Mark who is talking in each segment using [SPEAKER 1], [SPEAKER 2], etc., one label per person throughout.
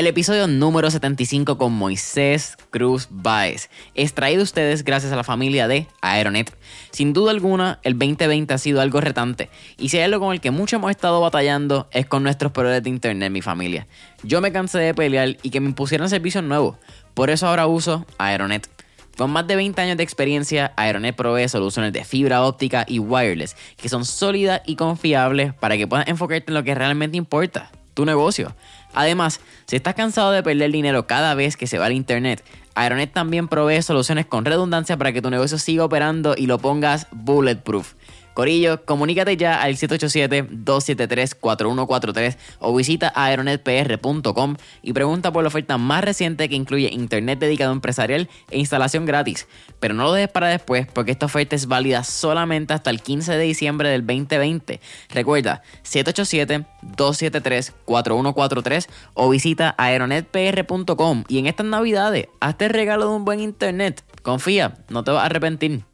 [SPEAKER 1] el episodio número 75 con Moisés Cruz Baez es traído ustedes gracias a la familia de Aeronet. Sin duda alguna, el 2020 ha sido algo retante y si hay algo con el que mucho hemos estado batallando es con nuestros proveedores de internet, mi familia. Yo me cansé de pelear y que me impusieran servicios nuevos, por eso ahora uso Aeronet. Con más de 20 años de experiencia, Aeronet provee soluciones de fibra óptica y wireless que son sólidas y confiables para que puedas enfocarte en lo que realmente importa, tu negocio. Además, si estás cansado de perder dinero cada vez que se va al internet, Aeronet también provee soluciones con redundancia para que tu negocio siga operando y lo pongas bulletproof. Corillo, comunícate ya al 787-273-4143 o visita aeronetpr.com y pregunta por la oferta más reciente que incluye internet dedicado empresarial e instalación gratis. Pero no lo dejes para después porque esta oferta es válida solamente hasta el 15 de diciembre del 2020. Recuerda, 787-273-4143 o visita aeronetpr.com y en estas navidades, hazte el regalo de un buen internet. Confía, no te vas a arrepentir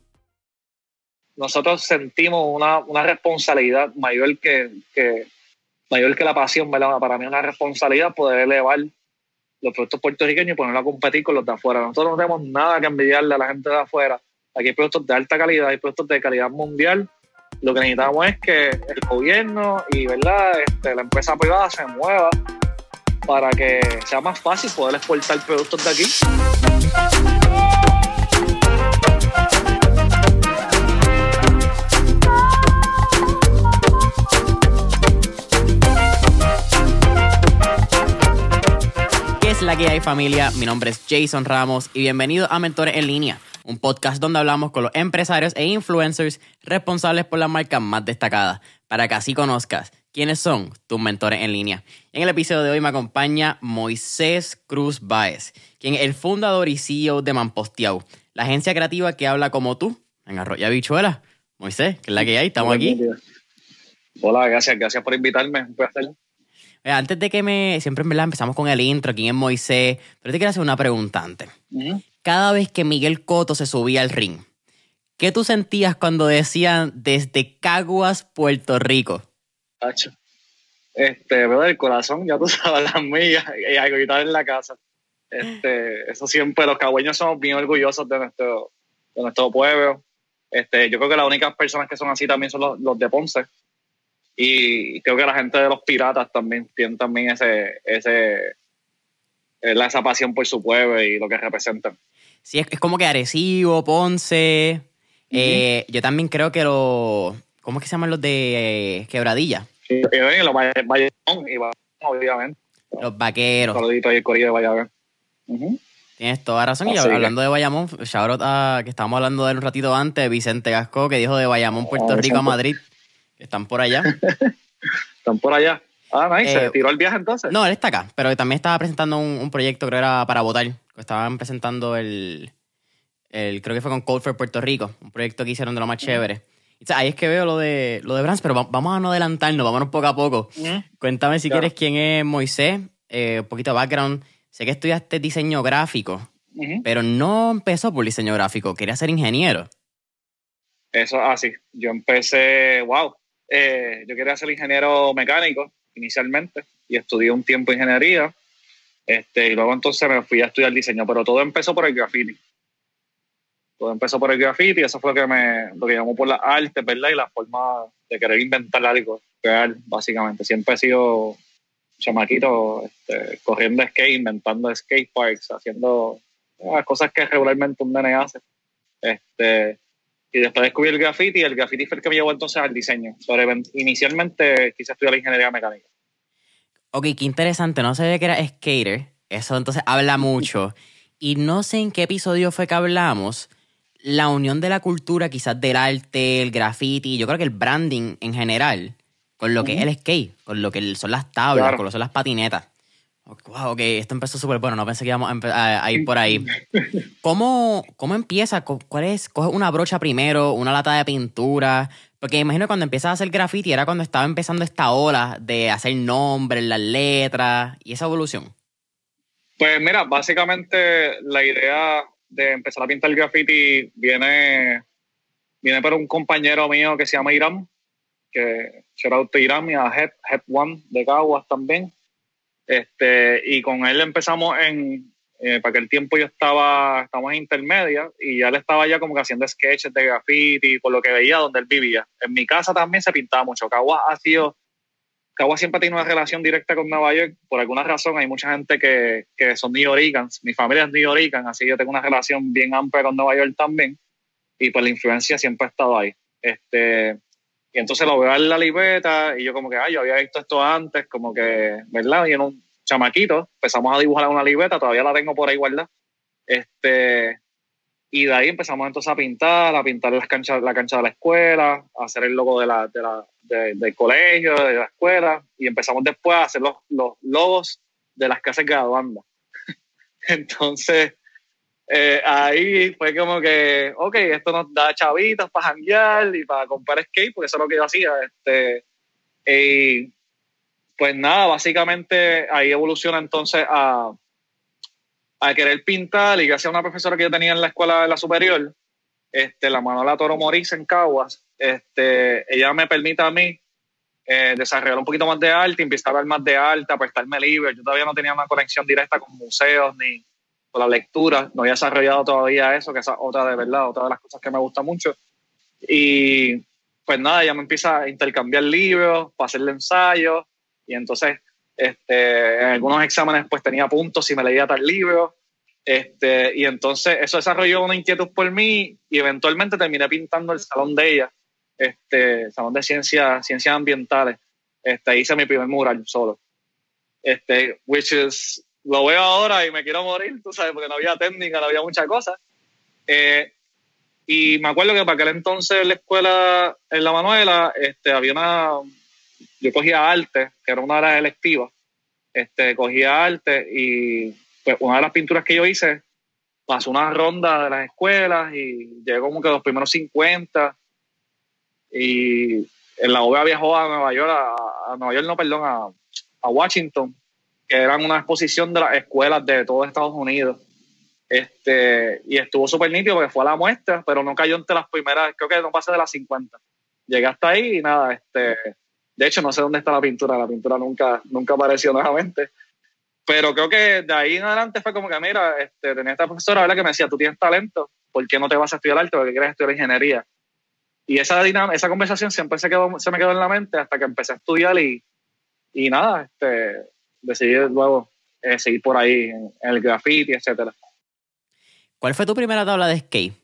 [SPEAKER 2] nosotros sentimos una, una responsabilidad mayor que, que, mayor que la pasión, ¿verdad? Para mí una responsabilidad poder elevar los productos puertorriqueños y ponerlos a competir con los de afuera. Nosotros no tenemos nada que envidiarle a la gente de afuera. Aquí hay productos de alta calidad, hay productos de calidad mundial. Lo que necesitamos es que el gobierno y ¿verdad? Este, la empresa privada se mueva para que sea más fácil poder exportar productos de aquí.
[SPEAKER 1] La que hay familia? Mi nombre es Jason Ramos y bienvenido a Mentores en Línea, un podcast donde hablamos con los empresarios e influencers responsables por las marcas más destacadas, para que así conozcas quiénes son tus mentores en línea. En el episodio de hoy me acompaña Moisés Cruz Baez, quien es el fundador y CEO de Mamposteau, la agencia creativa que habla como tú en Arroya Bichuela. Moisés, ¿qué es la que hay? Estamos aquí.
[SPEAKER 2] Hola, gracias, gracias por invitarme. Un placer.
[SPEAKER 1] Eh, antes de que me. Siempre en verdad empezamos con el intro, quién es Moisés. Pero te quiero hacer una pregunta antes. Cada vez que Miguel Coto se subía al ring, ¿qué tú sentías cuando decían desde Caguas, Puerto Rico?
[SPEAKER 2] Hacho. Este, veo el corazón, ya tú sabes, las millas y algo en la casa. Este, eso siempre, los cagüeños somos bien orgullosos de nuestro, de nuestro pueblo. Este, yo creo que las únicas personas que son así también son los, los de Ponce y creo que la gente de los piratas también tiene también ese, ese esa pasión por su pueblo y lo que representan.
[SPEAKER 1] Sí, es, como que Arecibo, Ponce. Eh, yo también creo que los. ¿Cómo es que se llaman los de eh, Quebradilla?
[SPEAKER 2] Sí, los Bayamón y obviamente.
[SPEAKER 1] Los vaqueros.
[SPEAKER 2] Saludito ahí el corillo de Bayamón.
[SPEAKER 1] Tienes toda razón. y hablando de Bayamón, shout que estábamos hablando de él un ratito antes, Vicente Gasco, que dijo de Bayamón, Puerto ah, Rico a Madrid. Están por allá.
[SPEAKER 2] Están por allá. Ah, nice. ¿Se eh, tiró el viaje entonces?
[SPEAKER 1] No, él está acá, pero también estaba presentando un, proyecto, creo que era para votar. Estaban presentando el, el creo que fue con Cold for Puerto Rico, un proyecto que hicieron de lo más chévere. ahí es que veo lo de, lo de Brands, pero vamos a no adelantarnos, vámonos poco a poco. Cuéntame si quieres quién es Moisés, eh, un poquito de background. Sé que estudiaste diseño gráfico, pero no empezó por diseño gráfico, quería ser ingeniero.
[SPEAKER 2] Eso, así. Ah, yo empecé, wow, eh, yo quería ser ingeniero mecánico inicialmente y estudié un tiempo ingeniería. Este, y luego entonces me fui a estudiar diseño, pero todo empezó por el graffiti. Todo empezó por el graffiti, eso fue lo que me lo que llamó por la arte, ¿verdad? Y la forma de querer inventar algo, crear, básicamente. Siempre he sido chamaquito, este, corriendo skate, inventando skate parks, haciendo las cosas que regularmente un nene hace. Este, y después descubrí el graffiti y el graffiti fue el que me llevó entonces al diseño. Pero inicialmente quise estudiar la ingeniería mecánica.
[SPEAKER 1] Ok, qué interesante. No sabía que era skater. Eso entonces habla mucho. Y no sé en qué episodio fue que hablamos la unión de la cultura, quizás del arte, el graffiti, yo creo que el branding en general, con lo que es el skate, con lo que son las tablas, con lo que son las patinetas. Wow, ok, esto empezó súper bueno, no pensé que íbamos a, ir por ahí. ¿Cómo, ¿Cómo empieza? ¿Cuál es? ¿Coges una brocha primero, una lata de pintura? Porque imagino que cuando empiezas a hacer graffiti era cuando estaba empezando esta ola de hacer nombres, las letras y esa evolución.
[SPEAKER 2] Pues mira, básicamente la idea de empezar a pintar graffiti viene, viene por un compañero mío que se llama Iram, que shout out to Iram y a Hep, Hep One de Caguas también Este, y con él empezamos en, eh, para aquel tiempo yo estaba, estamos en intermedia y ya él estaba ya como que haciendo sketches de graffiti, por lo que veía donde él vivía. En mi casa también se pintaba mucho. Cagua ha sido, Cagua siempre tenido una relación directa con Nueva York. Por alguna razón hay mucha gente que, que son New Yorkers. Mi familia es New Yorkers, así yo tengo una relación bien amplia con Nueva York también. Y pues la influencia siempre ha estado ahí. Este, y entonces lo veo en la libreta y yo como que, ay, yo había visto esto antes, como que, ¿verdad? Y en un chamaquito empezamos a dibujar una libreta, todavía la tengo por ahí guardada. Este, y de ahí empezamos entonces a pintar, a pintar las canchas, la cancha de la escuela, a hacer el logo de la, de la, del colegio, de la escuela, y empezamos después a hacer los, los logos de las casas graduando. entonces, eh, ahí fue como que, ok, esto nos da chavitas para janguear y para comprar skate, porque eso es lo que yo hacía. Este, y pues nada, básicamente ahí evoluciona entonces a, a querer pintar y gracias a una profesora que yo tenía en la escuela de la superior, este, la Manuela Toro Moris en Caguas, este, ella me permite a mí eh, desarrollar un poquito más de arte, empezar a ver más de arte, prestarme libre. Yo todavía no tenía una conexión directa con museos ni la lectura, no había desarrollado todavía eso, que es otra de verdad, otra de las cosas que me gusta mucho. Y pues nada, ya me empieza a intercambiar libros, para hacerle ensayos, y entonces este, en algunos exámenes pues tenía puntos si me leía tal libro, este, y entonces eso desarrolló una inquietud por mí y eventualmente terminé pintando el salón de ella, este, salón de ciencias, ciencias ambientales. Este, hice mi primer mural solo. Este, which is lo veo ahora y me quiero morir, tú sabes, porque no había técnica, no había muchas cosas. Eh, y me acuerdo que para aquel entonces en la escuela, en la Manuela, este, había una. Yo cogía arte, que era una de las electivas. Este, cogía arte y pues una de las pinturas que yo hice pasó una ronda de las escuelas y llegó como que los primeros 50. Y en la OVA viajó a Nueva York, a, a Nueva York, no, perdón, a, a Washington que eran una exposición de las escuelas de todo Estados Unidos. Este, y estuvo súper nítido porque fue a la muestra, pero no cayó entre las primeras, creo que no pasé de las 50. Llegué hasta ahí y nada, este, de hecho no sé dónde está la pintura, la pintura nunca, nunca apareció nuevamente. Pero creo que de ahí en adelante fue como que, mira, este, tenía esta profesora ¿verdad? que me decía, tú tienes talento, ¿por qué no te vas a estudiar arte? ¿Por qué quieres estudiar ingeniería? Y esa, esa conversación siempre se, quedó, se me quedó en la mente hasta que empecé a estudiar y, y nada, este, decidí luego eh, seguir por ahí en, el graffiti, etcétera.
[SPEAKER 1] ¿Cuál fue tu primera tabla de skate?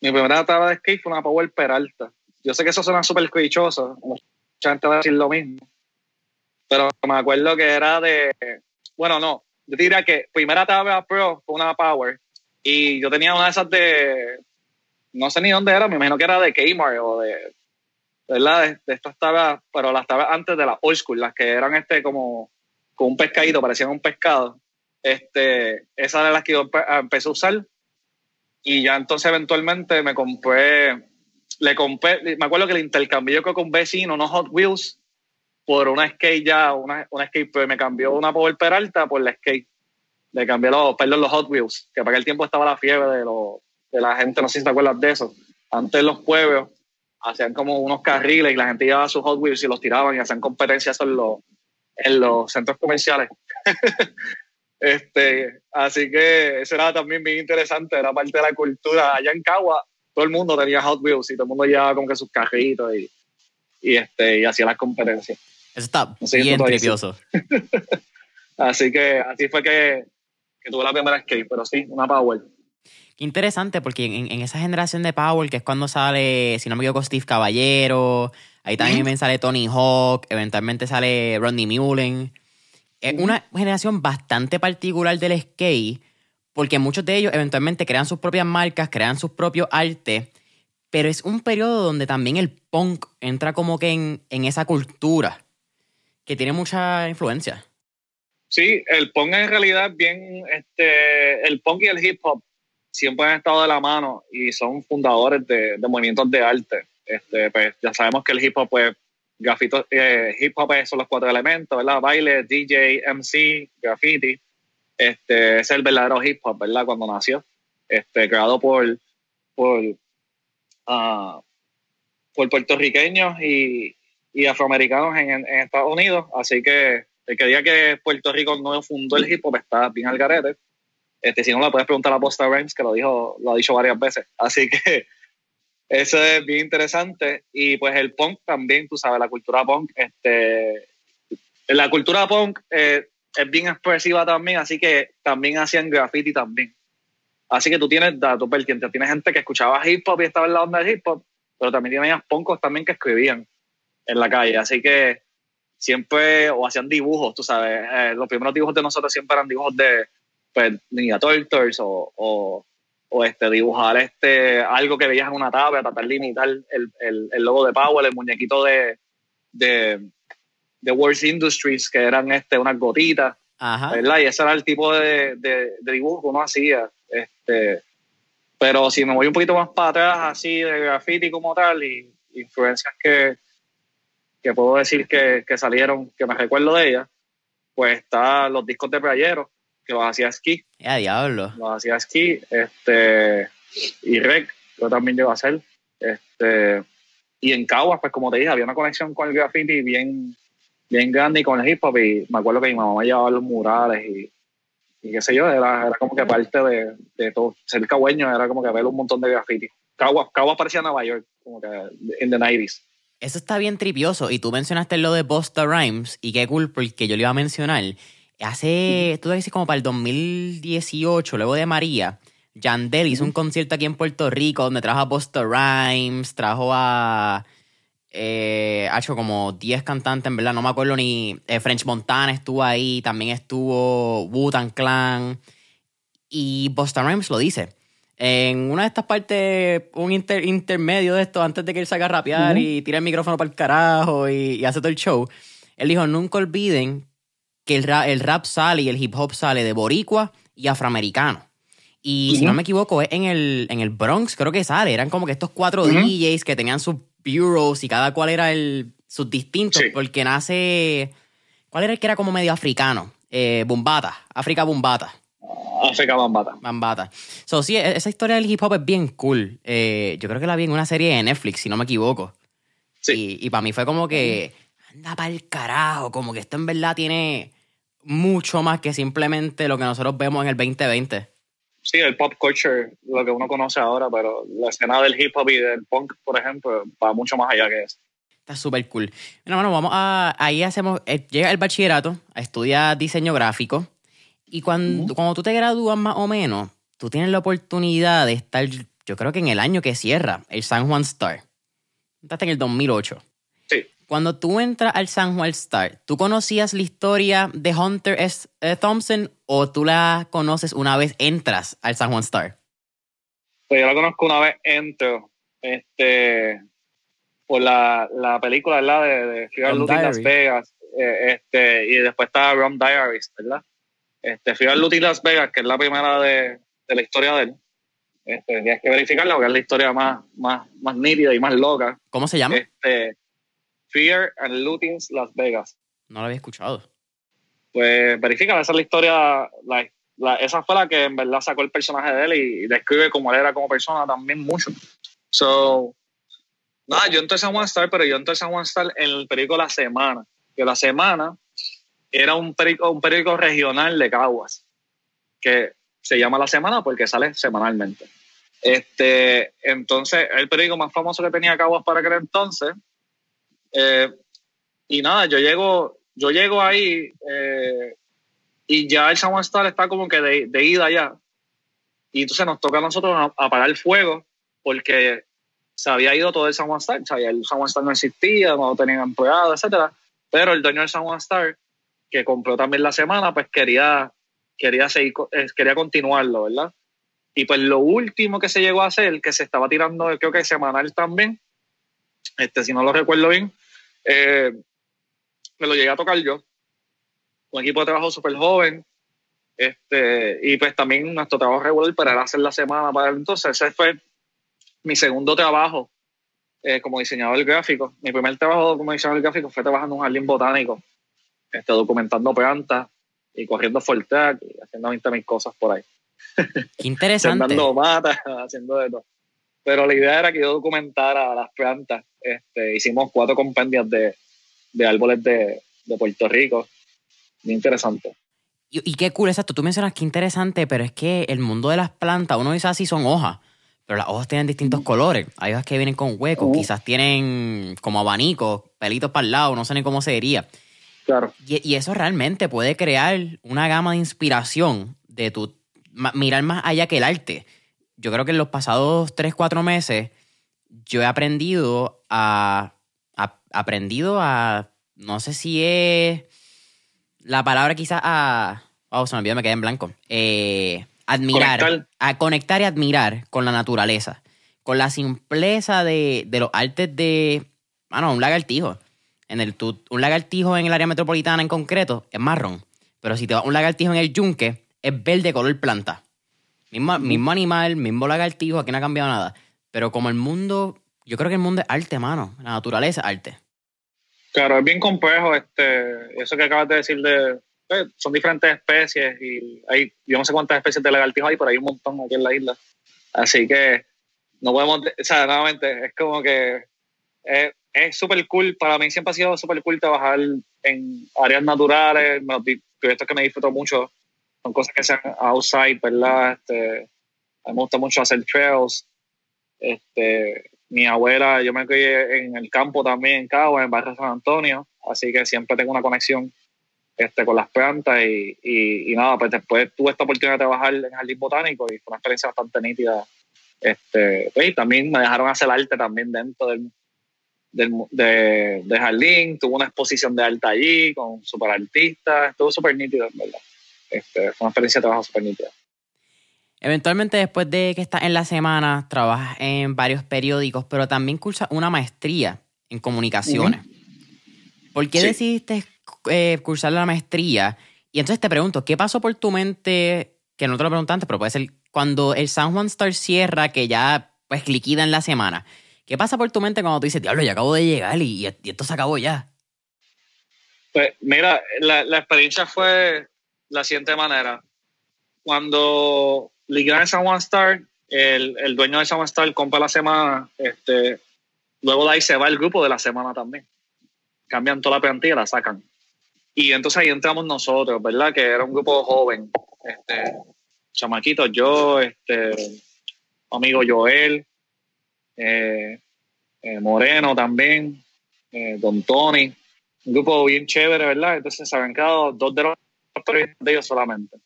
[SPEAKER 2] Mi primera tabla de skate fue una Power Peralta. Yo sé que eso suena súper clichoso, mucha gente va a decir lo mismo, pero me acuerdo que era de, bueno, no, yo diría que primera tabla Pro fue una Power y yo tenía una de esas de, no sé ni dónde era, me imagino que era de Kmart o de, ¿verdad? De, estas tablas, pero las tablas antes de las old school, las que eran este como con un pescadito, parecían un pescado. Este, esa de las que yo empecé a usar. Y ya entonces eventualmente me compré, le compré, me acuerdo que le intercambié con un vecino unos Hot Wheels por una skate ya, una, una skate, pues me cambió una Power Peralta por la skate. Le cambié los, perdón, los Hot Wheels, que para aquel tiempo estaba la fiebre de, lo, de la gente, no sé si te acuerdas de eso. Antes los pueblos hacían como unos carriles y la gente llevaba sus Hot Wheels y los tiraban y hacían competencias en los, en los centros comerciales. este, así que eso era también bien interesante, era parte de la cultura. Allá en Cagua todo el mundo tenía Hot Wheels y todo el mundo llevaba como que sus cajitos y, y, este, y hacía las competencias.
[SPEAKER 1] Eso está bien tripioso.
[SPEAKER 2] así que así fue que, que, tuve la primera skate, pero sí, una Power.
[SPEAKER 1] Qué interesante, porque en, en, esa generación de Power, que es cuando sale, si no me equivoco, Steve Caballero, Ahí también sale Tony Hawk, eventualmente sale Rodney Mullen. Es una generación bastante particular del skate, porque muchos de ellos eventualmente crean sus propias marcas, crean sus propios artes, pero es un periodo donde también el punk entra como que en, esa cultura, que tiene mucha influencia.
[SPEAKER 2] Sí, el punk en realidad bien, este, el punk y el hip hop siempre han estado de la mano y son fundadores de movimientos de arte. Este, pues ya sabemos que el hip hop, pues, grafito, eh, hip hop son los cuatro elementos, ¿verdad? Baile, DJ, MC, graffiti. Este, es el verdadero hip hop, ¿verdad? Cuando nació. Este, creado por, por, uh, por puertorriqueños y, y afroamericanos en, en, Estados Unidos. Así que El que diga que Puerto Rico no fundó el hip hop está bien al garete. Este, si no, le puedes preguntar a Busta Rhymes, que lo, dijo, lo ha dicho varias veces. Así que eso es bien interesante. Y pues el punk también, tú sabes, la cultura punk. Este, la cultura punk eh, es bien expresiva también, así que también hacían graffiti también. Así que tú tienes datos vertientes. Tienes gente que escuchaba hip hop y estaba en la onda del hip hop, pero también tenías punkos también que escribían en la calle. Así que siempre, o hacían dibujos, tú sabes. Eh, los primeros dibujos de nosotros siempre eran dibujos de pues, Ninja Turtles o, o, o, este, dibujar este, algo que veías en una tabla, tratar de imitar el, el, el logo de Powell, el muñequito de, de, de World Industries, que eran este, unas gotitas. ¿verdad? Y ese era el tipo de, de, de dibujo que uno hacía. Este, pero si me voy un poquito más para atrás, así de graffiti como tal, y influencias que, que puedo decir que, que salieron, que me recuerdo de ellas, pues está los discos de Playero, que los hacía Ski.
[SPEAKER 1] Ya, diablo.
[SPEAKER 2] Los hacía Ski, este, y Rec, yo también llevo a hacer. Este, y en Caguas, pues como te dije, había una conexión con el graffiti bien, bien grande y con el hip hop, y me acuerdo que mi mamá llevaba los murales y y qué sé yo, era, era como que parte de, de, todo. Ser cagüeño era como que ver un montón de graffiti. Caguas, Caguas parecía Nueva York, como que en the 90s.
[SPEAKER 1] Eso está bien tripioso. Y tú mencionaste lo de Busta Rhymes, y qué cool, porque yo le iba a mencionar. Hace, tú decís como para el 2018, luego de María, Yandel hizo un concierto aquí en Puerto Rico donde trajo a Busta Rhymes, trajo a eh, ha hecho como 10 cantantes, en verdad, no me acuerdo ni. Eh, French Montana estuvo ahí, también estuvo Wu-Tang Clan. Y Busta Rhymes lo dice. En una de estas partes, un intermedio de esto, antes de que él salga a rapear y tire el micrófono para el carajo y, hace todo el show, él dijo: Nunca olviden que el rap, el rap sale y el hip hop sale de boricua y afroamericano. Y si no me equivoco, es en el, en el Bronx, creo que sale. Eran como que estos cuatro DJs que tenían sus bureaus y cada cual era el, sus distintos, porque nace. ¿Cuál era el que era como medio africano? Eh, Bumbata, África Bumbata.
[SPEAKER 2] África Bambata.
[SPEAKER 1] Bambata. So, sí, e-, esa historia del hip hop es bien cool. Eh, yo creo que la vi en una serie de Netflix, si no me equivoco. Sí. Y, para mí fue como que, anda para el carajo, como que esto en verdad tiene mucho más que simplemente lo que nosotros vemos en el 2020
[SPEAKER 2] sí, el pop culture, lo que uno conoce ahora, pero la escena del hip hop y del punk, por ejemplo, va mucho más allá que eso.
[SPEAKER 1] Está súper cool. Bueno, bueno, vamos a. Ahí hacemos. Eh, llega el bachillerato, a estudiar diseño gráfico. Y cuando, cuando tú te gradúas más o menos, tú tienes la oportunidad de estar, yo creo que en el año que cierra, el San Juan Star. Estás en el 2008. Cuando tú entras al San Juan Star, ¿tú conocías la historia de Hunter S. Eh, Thompson o tú la conoces una vez entras al San Juan Star?
[SPEAKER 2] Pues yo la conozco una vez entro. Este, por la, la película, ¿verdad? De, de Fear Looting Las Vegas. Eh, este, y después está Rum Diaries, ¿verdad? Este, Fear Looting Las Vegas, que es la primera de, de la historia de él. Este, tienes que verificarla porque es la historia más, más, más nítida y más loca.
[SPEAKER 1] ¿Cómo se llama?
[SPEAKER 2] Este, Fear and Lootings Las Vegas.
[SPEAKER 1] No lo había escuchado.
[SPEAKER 2] Pues verifica, esa es la historia, esa fue la que en verdad sacó el personaje de él y, describe cómo él era como persona también mucho. So, nada, yo entré a Juan Star, pero yo entré a Juan Star en el periódico La Semana, que La Semana era un periódico, un periódico regional de Caguas, que se llama La Semana porque sale semanalmente. Este, entonces, el periódico más famoso que tenía Caguas para aquel entonces eh, y nada, yo llego, yo llego ahí eh, y ya el San Juan Star está como que de, ida ya. Y entonces nos toca a nosotros apagar el fuego porque se había ido todo el San Juan Star. Sea, el San Juan Star no existía, no tenían empleados, etcétera. Pero el dueño del San Juan Star, que compró también la semana, pues quería, quería, seguir, eh, quería continuarlo, ¿verdad? Y pues lo último que se llegó a hacer, que se estaba tirando, creo que semanal también, este, si no lo recuerdo bien, eh, me lo llegué a tocar yo. Un equipo de trabajo súper joven. Este, y pues también nuestro trabajo regular para hacer la semana para entonces. Ese fue mi segundo trabajo eh, como diseñador gráfico. Mi primer trabajo como diseñador gráfico fue trabajando en un jardín botánico, este, documentando plantas y corriendo Fortac y haciendo 20 mil cosas por ahí.
[SPEAKER 1] Qué interesante.
[SPEAKER 2] haciendo matas, haciendo de todo. Pero la idea era que yo documentara las plantas. Este, hicimos cuatro compendios de, de árboles de, de, Puerto Rico. bien interesante.
[SPEAKER 1] Y, qué cool, exacto. Tú mencionas que interesante, pero es que el mundo de las plantas, uno dice así, son hojas, pero las hojas tienen distintos colores. Hay hojas que vienen con huecos, quizás tienen como abanicos, pelitos para el lado, no sé ni cómo se diría.
[SPEAKER 2] Claro.
[SPEAKER 1] Y, y, eso realmente puede crear una gama de inspiración de tu mirar más allá que el arte. Yo creo que en los pasados 3, 4 meses yo he aprendido a, aprendido a, no sé si es la palabra quizás a, oh, se me olvidó, me quedé en blanco, eh, admirar, a conectar y admirar con la naturaleza, con la simpleza de, de los artes de, bueno, un lagartijo. En el, un lagartijo en el área metropolitana en concreto es marrón, pero si te vas un lagartijo en el yunque, es verde color planta. Mismo, mismo animal, mismo lagartijo, aquí no ha cambiado nada. Pero como el mundo, yo creo que el mundo es arte, mano. La naturaleza es arte.
[SPEAKER 2] Claro, es bien complejo. Este, eso que acabas de decir de. Pues, son diferentes especies y hay, yo no sé cuántas especies de lagartijos hay, pero hay un montón aquí en la isla. Así que no podemos. O sea, nuevamente, es como que. Es súper cool. Para mí siempre ha sido súper cool trabajar en áreas naturales. Proyectos que me disfruto mucho son cosas que sean outside, ¿verdad? Este, a mí me gusta mucho hacer trails. Este, mi abuela, yo me crié en el campo también, en Cabo, en barrio San Antonio, así que siempre tengo una conexión este, con las plantas y, y, nada, pues después tuve esta oportunidad de trabajar en Jardín Botánico y fue una experiencia bastante nítida. Este, pues, y también me dejaron hacer arte también dentro del, del de, Jardín, tuve una exposición de arte allí con super artistas, estuvo súper nítido, ¿verdad? Este, fue una experiencia de trabajo súper nítida.
[SPEAKER 1] Eventualmente, después de que estás en la semana, trabajas en varios periódicos, pero también cursas una maestría en comunicaciones. ¿Por qué decidiste eh, cursar la maestría? Y entonces te pregunto, ¿qué pasó por tu mente? Que no te lo pregunté antes, pero puede ser cuando el San Juan Star cierra, que ya pues liquida en la semana. ¿Qué pasa por tu mente cuando tú dices, diablo, ya acabo de llegar y, esto se acabó ya?
[SPEAKER 2] Pues mira, la, la experiencia fue la siguiente manera. Cuando ligar en San Juan Star, el, el, dueño de San Juan Star compra la semana, este, luego de ahí se va el grupo de la semana también. Cambian toda la plantilla y la sacan. Y entonces ahí entramos nosotros, ¿verdad? Que era un grupo joven, este, chamaquitos, yo, este, amigo Joel, eh, eh, Moreno también, eh, Don Tony, un grupo bien chévere, ¿verdad? Entonces se habían quedado dos de los de ellos solamente.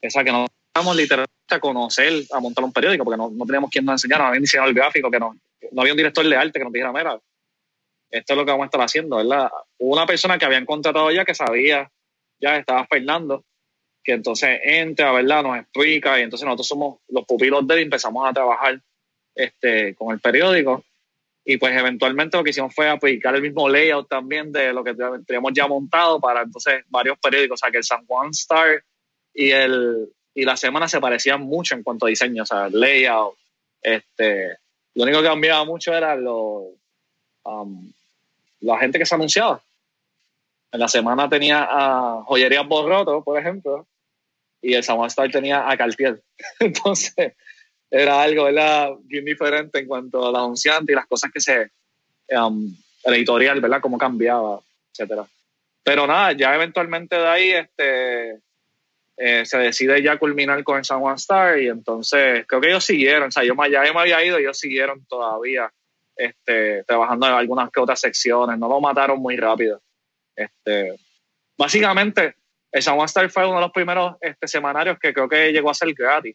[SPEAKER 2] Esa que no literalmente a conocer, a montar un periódico, porque no, no teníamos quien nos enseñara, no había diseñador gráfico, que no, no había un director de arte que nos dijera, mira, esto es lo que vamos a estar haciendo, ¿verdad? Hubo una persona que habían contratado ya que sabía, ya estaba Fernando, que entonces entra, ¿verdad? Nos explica y entonces nosotros somos los pupilos de él y empezamos a trabajar este, con el periódico y pues eventualmente lo que hicimos fue aplicar el mismo layout también de lo que teníamos ya montado para entonces varios periódicos, o sea que el San Juan Star y el, y la semana se parecían mucho en cuanto a diseño, o sea, layout. Este, lo único que cambiaba mucho era lo, um, la gente que se anunciaba. En la semana tenía a Joyerías Borroto, por ejemplo, y el Samuel Star tenía a Cartier. Entonces, era algo ¿verdad? bien diferente en cuanto a la anunciante y las cosas que se. Um, el editorial, ¿verdad? Cómo cambiaba, etcétera. Pero nada, ya eventualmente de ahí, este eh, se decide ya culminar con el San Juan Star y entonces creo que ellos siguieron, o sea, yo ya me había ido, ellos siguieron todavía este, trabajando en algunas que otras secciones, no lo mataron muy rápido. Este, básicamente, el San Juan Star fue uno de los primeros este, semanarios que creo que llegó a ser gratis.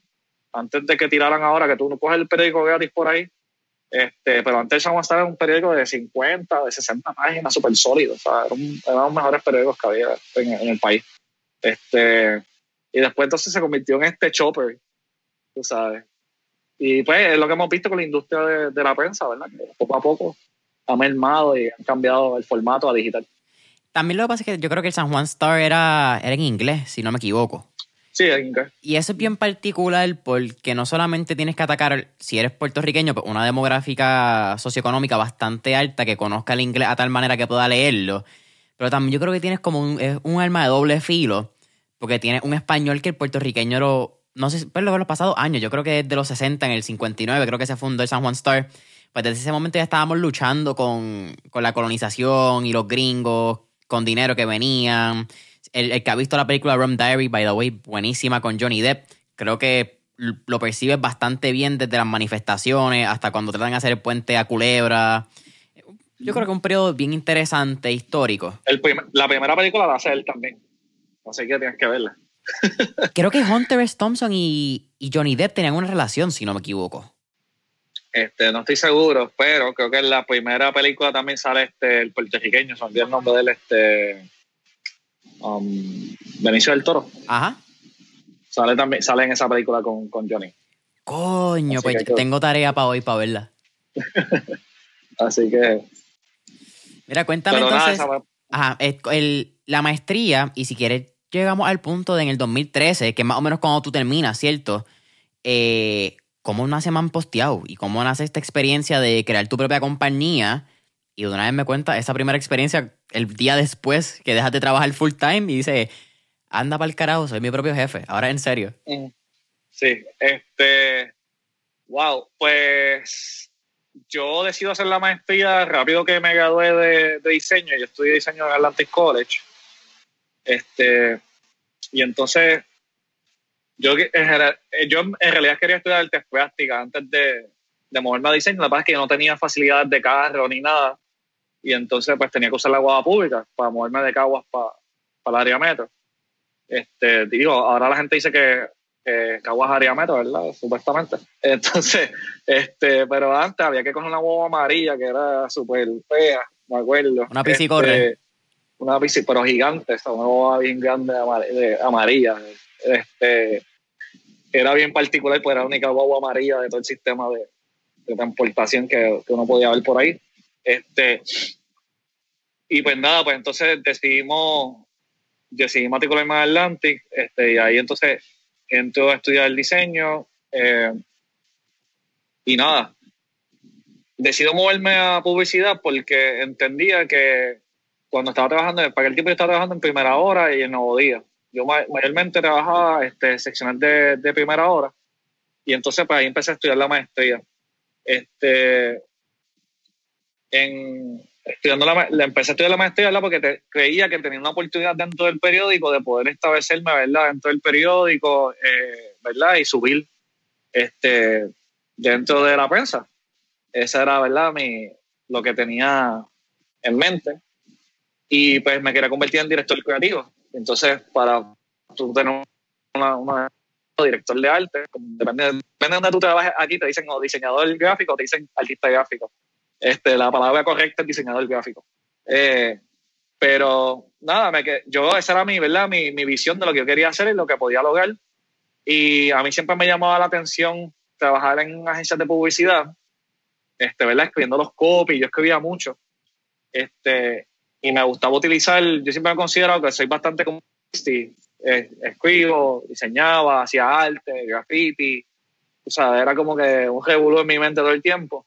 [SPEAKER 2] Antes de que tiraran ahora, que tú no coges el periódico gratis por ahí, este, pero antes San Juan Star era un periódico de 50, de 60 páginas, súper sólido, o sea, era, uno de los mejores periódicos que había en, en el país. Este, y después entonces se convirtió en este chopper, tú sabes. Y pues es lo que hemos visto con la industria de, la prensa, ¿verdad? Que poco a poco ha mermado y han cambiado el formato a digital.
[SPEAKER 1] También lo que pasa es que yo creo que el San Juan Star era, era en inglés, si no me equivoco.
[SPEAKER 2] Sí, en.
[SPEAKER 1] Y eso es bien particular porque no solamente tienes que atacar, si eres puertorriqueño, pues una demográfica socioeconómica bastante alta que conozca el inglés a tal manera que pueda leerlo, pero también yo creo que tienes como un, un arma de doble filo porque tiene un español que el puertorriqueño lo, no sé, pero los pasados años, yo creo que desde los 60, en el 59, creo que se fundó el San Juan Star, pues desde ese momento ya estábamos luchando con, con la colonización y los gringos, con dinero que venían. El, que ha visto la película Rum Diary, by the way, buenísima con Johnny Depp, creo que lo percibes bastante bien desde las manifestaciones hasta cuando tratan de hacer el puente a Culebra. Yo creo que es un periodo bien interesante, histórico.
[SPEAKER 2] la primera película la hace él también. Así que tienes que verla.
[SPEAKER 1] creo que Hunter S. Thompson y, Johnny Depp tenían una relación, si no me equivoco.
[SPEAKER 2] Este, no estoy seguro, pero creo que en la primera película también sale este, el puertorriqueño, olvidó el nombre de él, este, um, Benicio del Toro.
[SPEAKER 1] Ajá.
[SPEAKER 2] Sale, también, sale en esa película con, Johnny.
[SPEAKER 1] Coño, pues tengo tarea para hoy para verla.
[SPEAKER 2] Así que.
[SPEAKER 1] Mira, cuéntame entonces. ajá, el, la maestría, y si quieres, llegamos al punto de en el 2013, que es más o menos cuando tú terminas, ¿cierto? Eh, ¿Cómo nace Manposteado? ¿Y cómo nace esta experiencia de crear tu propia compañía? Y de una vez me cuenta esa primera experiencia el día después que dejas de trabajar full time y dice, anda para el carajo, soy mi propio jefe. Ahora en serio. Mm.
[SPEAKER 2] Sí, este. Wow, pues yo decido hacer la maestría rápido que me gradué de, diseño. Yo estudié diseño en Atlantic College. Este, y entonces, yo en, yo en realidad quería estudiar artes plásticas antes de, de moverme a diseño. La verdad es que yo no tenía facilidades de carro ni nada. Y entonces, pues tenía que usar la guagua pública para moverme de Caguas para, para el área metro. Este, digo, ahora la gente dice que, que Caguas área metro, ¿verdad? Supuestamente. Entonces, este, pero antes había que coger una guagua amarilla que era súper fea, me acuerdo.
[SPEAKER 1] Una piscicorre.
[SPEAKER 2] Este, una bici, pero gigante, una guagua bien grande de amarilla. Este, era bien particular, pues era la única guagua amarilla de todo el sistema de, de transportación que, que, uno podía ver por ahí. Este, y pues nada, pues entonces decidimos, decidí matricularme en Atlantic, este, y ahí entonces entro a estudiar el diseño, eh, y nada, decido moverme a publicidad porque entendía que cuando estaba trabajando, para el tiempo yo estaba trabajando en primera hora y en nuevo día. Yo mayormente trabajaba este, seccional de, de primera hora y entonces pues ahí empecé a estudiar la maestría. Este, en, estudiando la, empecé a estudiar la maestría porque creía que tenía una oportunidad dentro del periódico de poder establecerme ¿verdad? dentro del periódico eh, ¿verdad? y subir este, dentro de la prensa. Esa era ¿verdad? Mi, lo que tenía en mente. Y pues me quería convertir en director creativo. Entonces, para tú tener una, una director de arte, depende, depende de donde tú trabajes aquí, te dicen o diseñador gráfico o te dicen artista gráfico. Este, la palabra correcta es diseñador gráfico. Eh, pero nada, me que, yo esa era mi, ¿verdad? Mi, mi, visión de lo que yo quería hacer y lo que podía lograr. Y a mí siempre me llamaba la atención trabajar en agencias de publicidad, este, ¿verdad? Escribiendo los copies, yo escribía mucho. Este, y me gustaba utilizar, yo siempre me he considerado que soy bastante como eh, escribo, diseñaba, hacía arte, graffiti, o sea, era como que un revuelo en mi mente todo el tiempo.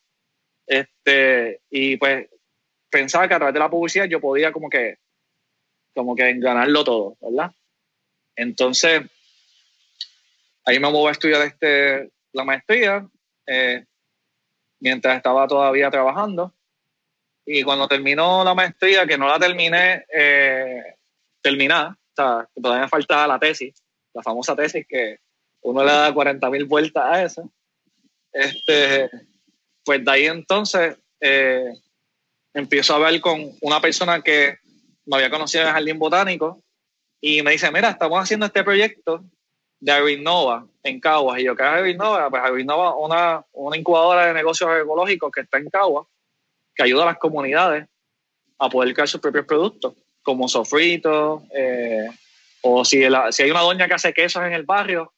[SPEAKER 2] Este, y pues pensaba que a través de la publicidad yo podía como que, como que ganarlo todo, ¿verdad? Entonces, ahí me moví a estudiar este, la maestría eh, mientras estaba todavía trabajando. Y cuando terminó la maestría, que no la terminé eh, terminada, o sea, todavía faltaba la tesis, la famosa tesis que uno le da 40 mil vueltas a eso. Este, pues de ahí entonces eh, empiezo a hablar con una persona que me había conocido en el Jardín Botánico y me dice, mira, estamos haciendo este proyecto de Agrinova en Caguas. Y yo, ¿qué es Agrinova? Pues Agrinova una, una incubadora de negocios ecológicos que está en Caguas, que ayuda a las comunidades a poder crear sus propios productos, como sofritos, eh, o si, si hay una doña que hace quesos en el barrio,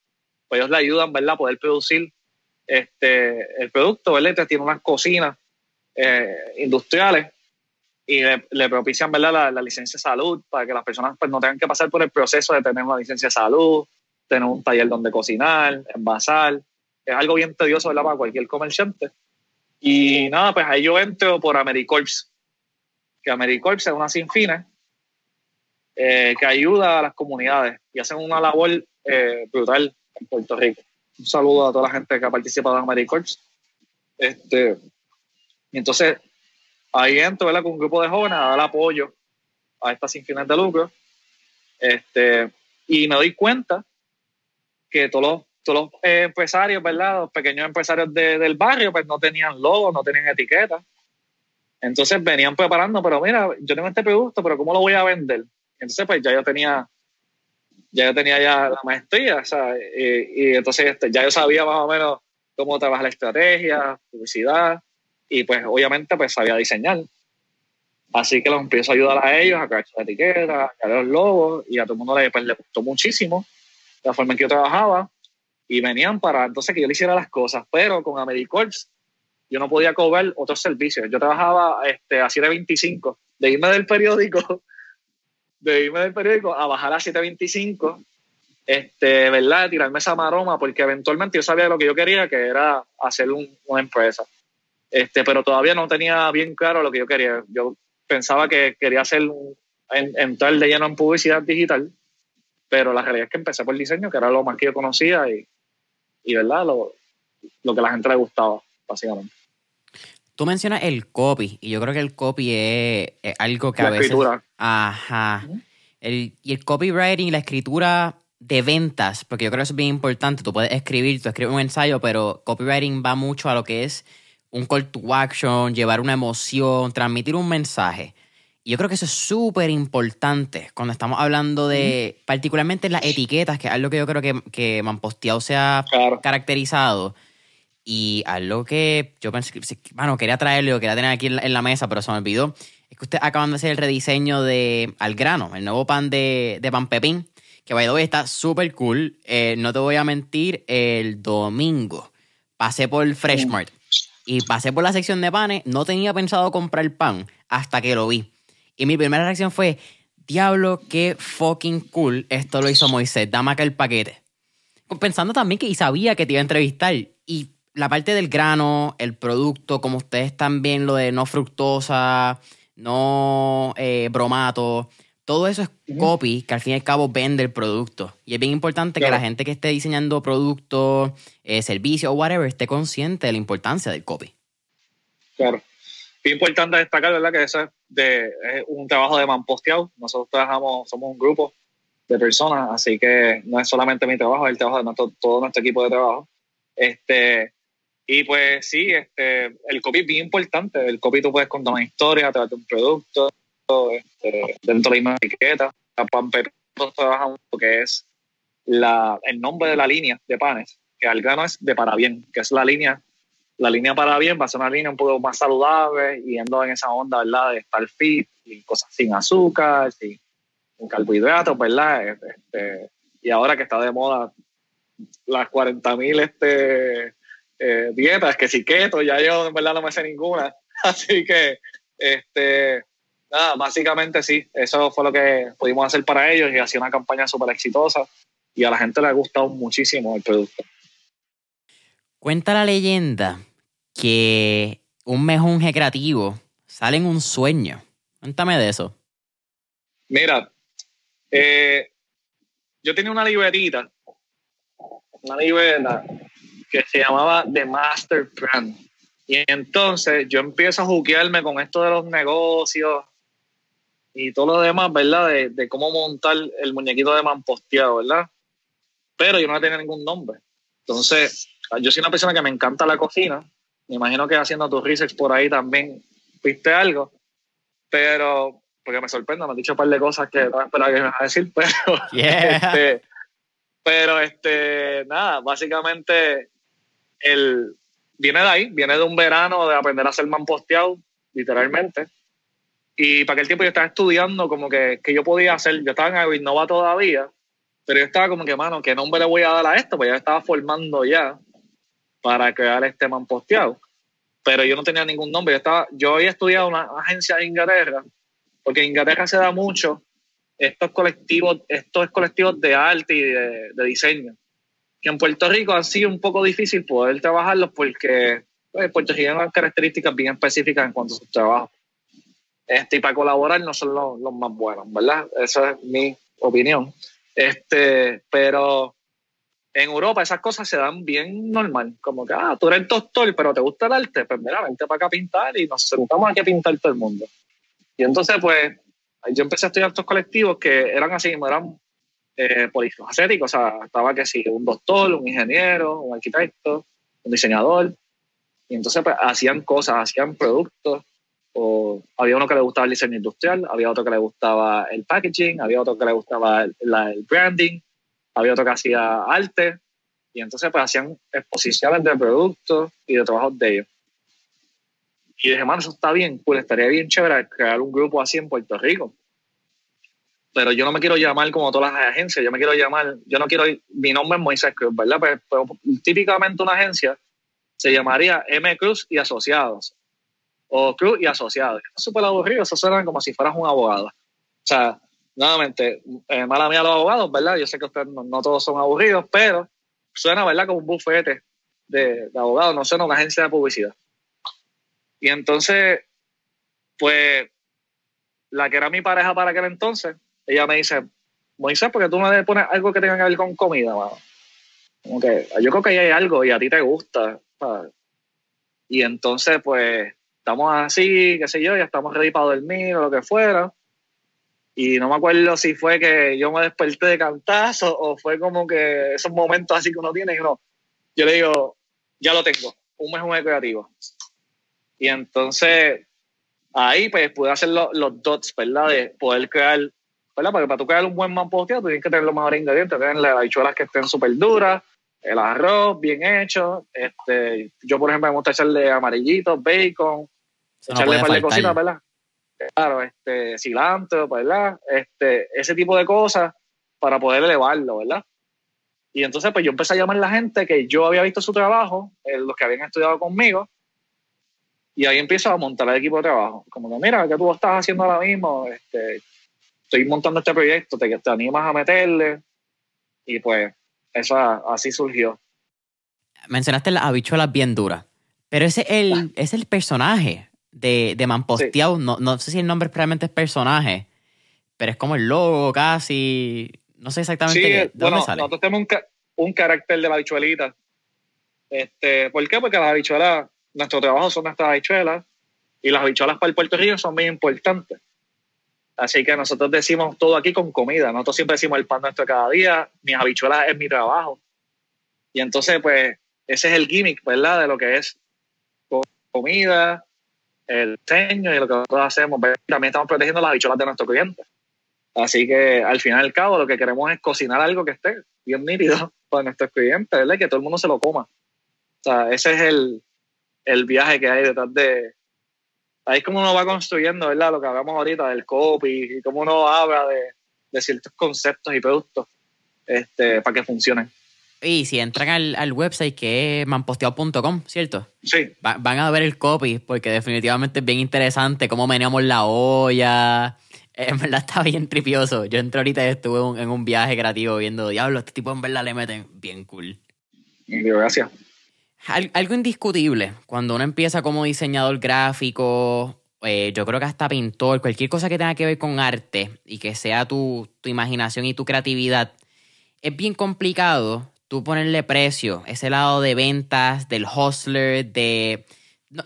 [SPEAKER 2] pues ellos le ayudan, ¿verdad?, a poder producir este, el producto, ¿verdad? Tiene unas cocinas eh, industriales y le, propician, ¿verdad? La, licencia de salud para que las personas pues, no tengan que pasar por el proceso de tener una licencia de salud, tener un taller donde cocinar, envasar. Es algo bien tedioso, ¿verdad? Para cualquier comerciante. Y nada, pues ahí yo entro por AmeriCorps, que AmeriCorps es una sin fines eh, que ayuda a las comunidades y hacen una labor eh, brutal en Puerto Rico un saludo a toda la gente que ha participado en AmeriCorps. Este, y entonces, ahí entro ¿verdad? con un grupo de jóvenes a dar apoyo a estas sin fines de lucro. Este, y me doy cuenta que todos los, todos los empresarios, ¿verdad? Los pequeños empresarios del barrio, pues no tenían logo, no tenían etiqueta. Entonces venían preparando, pero mira, yo tengo este producto, pero ¿cómo lo voy a vender? Entonces, pues ya yo tenía, ya yo tenía ya la maestría, o sea, y, entonces este, ya yo sabía más o menos cómo trabajar la estrategia, publicidad, y pues obviamente pues sabía diseñar. Así que los empiezo a ayudar a ellos a crear la etiqueta, a crear los logos, y a todo el mundo le, pues, le gustó muchísimo la forma en que yo trabajaba, y venían para entonces que yo le hiciera las cosas, pero con Americorps yo no podía cobrar otros servicios. Yo trabajaba este, a 7.25, de irme del periódico, de irme del periódico a bajar a 7.25, este, ¿verdad? Tirarme esa maroma, porque eventualmente yo sabía lo que yo quería, que era hacer una empresa. Este, pero todavía no tenía bien claro lo que yo quería. Yo pensaba que quería hacer entrar de lleno en publicidad digital, pero la realidad es que empecé por el diseño, que era lo más que yo conocía y, y ¿verdad? Lo, lo que a la gente le gustaba, básicamente.
[SPEAKER 1] Tú mencionas el copy, y yo creo que el copy es, algo que
[SPEAKER 2] a
[SPEAKER 1] veces.
[SPEAKER 2] Escritura.
[SPEAKER 1] Ajá. el, y el copywriting, la escritura de ventas, porque yo creo que eso es bien importante. Tú puedes escribir, tú escribes un ensayo, pero copywriting va mucho a lo que es un call to action, llevar una emoción, transmitir un mensaje. Y yo creo que eso es súper importante cuando estamos hablando de, particularmente las etiquetas, que es algo que yo creo que, que Manposteado se ha caracterizado y algo que yo pensé, bueno, quería traerle o quería tener aquí en la, mesa, pero se me olvidó, es que ustedes acaban de hacer el rediseño de Al Grano, el nuevo pan de, de pan pepín, que by the way está súper cool. Eh, no te voy a mentir, el domingo pasé por Freshmart y pasé por la sección de panes, no tenía pensado comprar pan hasta que lo vi. Y mi primera reacción fue, diablo, qué fucking cool, esto lo hizo Moisés, dame acá el paquete. Pensando también que y sabía que te iba a entrevistar y la parte del grano, el producto, como ustedes también lo de no fructosa, no eh, bromato, todo eso es copy que al fin y al cabo vende el producto. Y es bien importante que la gente que esté diseñando productos, eh, servicios o whatever esté consciente de la importancia del copy.
[SPEAKER 2] Claro. Es importante destacar, ¿verdad? Que eso es, de, un trabajo de manposteado. Nosotros trabajamos, somos un grupo de personas, así que no es solamente mi trabajo, es el trabajo de todo nuestro equipo de trabajo. Este, y pues sí, este, el copy es bien importante. El copy tú puedes contar una historia a través de un producto, este, dentro de la misma etiqueta. Trabajamos lo que es la, el nombre de la línea de panes, que al grano es de para bien, que es la línea. La línea para bien va a ser una línea un poco más saludable, yendo en esa onda, ¿verdad? De estar fit y cosas sin azúcar, sin, carbohidratos, ¿verdad? Este, y ahora que está de moda las 40.000 este, eh, dietas, que si keto, ya yo en verdad no me sé ninguna. Así que, este, nada, básicamente sí, eso fue lo que pudimos hacer para ellos y ha sido una campaña súper exitosa y a la gente le ha gustado muchísimo el producto.
[SPEAKER 1] Cuenta la leyenda que un mejunje creativo sale en un sueño. Cuéntame de eso.
[SPEAKER 2] Mira, eh, yo tenía una libretita, una libreta que se llamaba The Master Plan. Y entonces yo empiezo a juquearme con esto de los negocios y todo lo demás, ¿verdad? De, cómo montar el muñequito de mamposteado, ¿verdad? Pero yo no tenía ningún nombre. Entonces, yo soy una persona que me encanta la cocina. Me imagino que haciendo tus research por ahí también viste algo. Pero, porque me sorprende, me has dicho un par de cosas que no esperaba que me vas a decir, pero. Este, pero, este, nada, básicamente el, viene de ahí, viene de un verano de aprender a hacer mamposteado, literalmente. Y para aquel tiempo yo estaba estudiando como que, que yo podía hacer, yo estaba en Agroinnova todavía, pero yo estaba como que, mano, ¿qué nombre le voy a dar a esto? Pues yo estaba formando ya para crear este mamposteado. Pero yo no tenía ningún nombre. Yo, estaba, yo había estudiado una agencia de Inglaterra, porque en Inglaterra se da mucho estos colectivos, estos colectivos de arte y de diseño que en Puerto Rico ha sido un poco difícil poder trabajarlos porque pues, Puerto Rico tiene unas características bien específicas en cuanto a su trabajo. Este, y para colaborar no son los, los, más buenos, ¿verdad? Esa es mi opinión. Este, pero en Europa esas cosas se dan bien normal, como que, ah, tú eres doctor, pero te gusta el arte, pues mira, vente para acá a pintar y nos sentamos aquí a pintar todo el mundo. Y entonces, pues, yo empecé a estudiar estos colectivos que eran así, eran eh, polifacéticos, o sea, estaba que sí, un doctor, un ingeniero, un arquitecto, un diseñador, y entonces pues, hacían cosas, hacían productos, o había uno que le gustaba el diseño industrial, había otro que le gustaba el packaging, había otro que le gustaba el, el branding, había otro que hacía arte, y entonces pues hacían exposiciones de productos y de trabajos de ellos. Y dije, mano, eso está bien, pues estaría bien chévere crear un grupo así en Puerto Rico. Pero yo no me quiero llamar como todas las agencias, yo me quiero llamar, yo no quiero, mi nombre es Moisés Cruz, ¿verdad? Pues, pues, típicamente una agencia se llamaría M Cruz y Asociados, o Cruz y Asociados. Es súper aburrido, eso suena como si fueras un abogado. O sea, nuevamente, eh, mala mía los abogados, ¿verdad? Yo sé que ustedes no, todos son aburridos, pero suena, ¿verdad? Como un bufete de, de abogados, no suena una agencia de publicidad. Y entonces, pues, la que era mi pareja para aquel entonces, ella me dice, Moisés, porque tú no le pones algo que tenga que ver con comida, Como que yo creo que ahí hay algo y a ti te gusta. Y entonces, pues, estamos así, qué sé yo, ya estamos ready para dormir o lo que fuera. Y no me acuerdo si fue que yo me desperté de cantazo o fue como que esos momentos así que uno tiene y uno, yo le digo, ya lo tengo, un mes, un creativo. Y entonces ahí pues pude hacer los dots, ¿verdad? De poder crear, ¿verdad? Porque para tú crear un buen mamposteado tienes que tener los mejores ingredientes, tener las habichuelas que estén súper duras, el arroz bien hecho, este, yo por ejemplo me gusta echarle amarillitos, bacon, echarle un par de cositas, ¿verdad? Claro, este, cilantro, ¿verdad? Este, ese tipo de cosas para poder elevarlo, ¿verdad? Y entonces pues yo empecé a llamar a la gente que yo había visto su trabajo, eh, los que habían estudiado conmigo, y ahí empiezo a montar el equipo de trabajo. Como que, mira, ¿qué tú estás haciendo ahora mismo? Este, estoy montando este proyecto, te, te animas a meterle. Y pues, eso así surgió.
[SPEAKER 1] Mencionaste las habichuelas bien duras. Pero ese es el, es el personaje de, de Manposteado. No, no sé si el nombre realmente es personaje, pero es como el logo casi. No sé exactamente sí, de
[SPEAKER 2] bueno, dónde sale. Nosotros tenemos un, un carácter de la habichuelita. Este, ¿Por qué? Porque las habichuelas nuestro trabajo son nuestras habichuelas y las habichuelas para el Puerto Rico son muy importantes. Así que nosotros decimos todo aquí con comida. Nosotros siempre decimos el pan nuestro cada día, mis habichuelas es mi trabajo. Y entonces, pues, ese es el gimmick, ¿verdad? De lo que es comida, el diseño y lo que nosotros hacemos. También estamos protegiendo las habichuelas de nuestros clientes. Así que al final y al cabo lo que queremos es cocinar algo que esté bien nítido para nuestros clientes, ¿verdad? Y que todo el mundo se lo coma. O sea, ese es el, el viaje que hay detrás de... Ahí es como uno va construyendo, ¿verdad? Lo que hablamos ahorita del copy y cómo uno habla de, de ciertos conceptos y productos este, para que funcionen.
[SPEAKER 1] Y si entran al, al website que es manposteado.com, ¿cierto?
[SPEAKER 2] Sí.
[SPEAKER 1] van a ver el copy porque definitivamente es bien interesante cómo meneamos la olla. En verdad está bien tripioso. Yo entré ahorita y estuve en un viaje creativo viendo, diablo, este tipo en verdad le meten bien cool.
[SPEAKER 2] Gracias
[SPEAKER 1] algo indiscutible, cuando uno empieza como diseñador gráfico, eh, yo creo que hasta pintor, cualquier cosa que tenga que ver con arte y que sea tu, imaginación y tu creatividad, es bien complicado tú ponerle precio, ese lado de ventas, del hustler, de...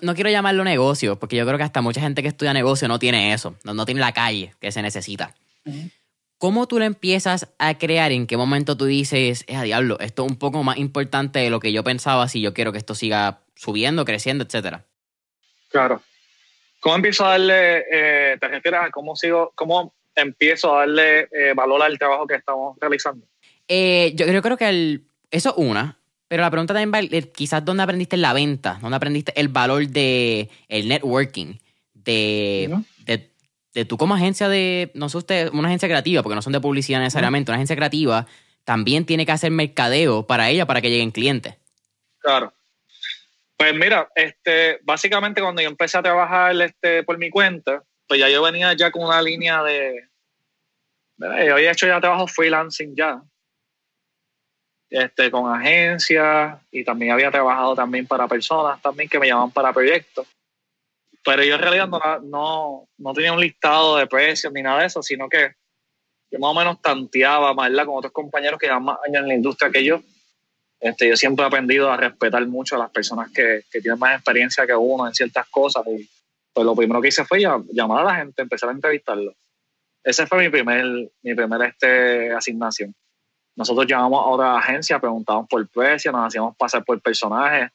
[SPEAKER 1] No, quiero llamarlo negocio, porque yo creo que hasta mucha gente que estudia negocio no tiene eso, no, tiene la calle que se necesita. ¿Cómo tú lo empiezas a crear? ¿En qué momento tú dices, eh, diablo, esto es un poco más importante de lo que yo pensaba si yo quiero que esto siga subiendo, creciendo, etcétera?
[SPEAKER 2] Claro. ¿Cómo empiezo a darle, eh, te refieres a cómo sigo, cómo empiezo a darle eh, valor al trabajo que estamos realizando?
[SPEAKER 1] Eh, yo, creo que el, eso es una, pero la pregunta también va, quizás dónde aprendiste la venta, dónde aprendiste el valor de el networking, de, de de tú como agencia de, no sé usted, una agencia creativa, porque no son de publicidad necesariamente, una agencia creativa también tiene que hacer mercadeo para ella para que lleguen clientes.
[SPEAKER 2] Claro. Pues mira, este, básicamente cuando yo empecé a trabajar este, por mi cuenta, pues ya yo venía ya con una línea de... Yo había hecho ya trabajo freelancing ya, este, con agencias y también había trabajado también para personas también que me llaman para proyectos pero yo en realidad no, no, tenía un listado de precios ni nada de eso, sino que yo más o menos tanteaba, ¿verdad? Con otros compañeros que llevan más años en la industria que yo. Este, yo siempre he aprendido a respetar mucho a las personas que, que tienen más experiencia que uno en ciertas cosas. Y pues lo primero que hice fue llamar a la gente, empezar a entrevistarlos. Ese fue mi primer, mi primer este, asignación. Nosotros llamamos a otra agencia, preguntábamos por precio, nos hacíamos pasar por personajes,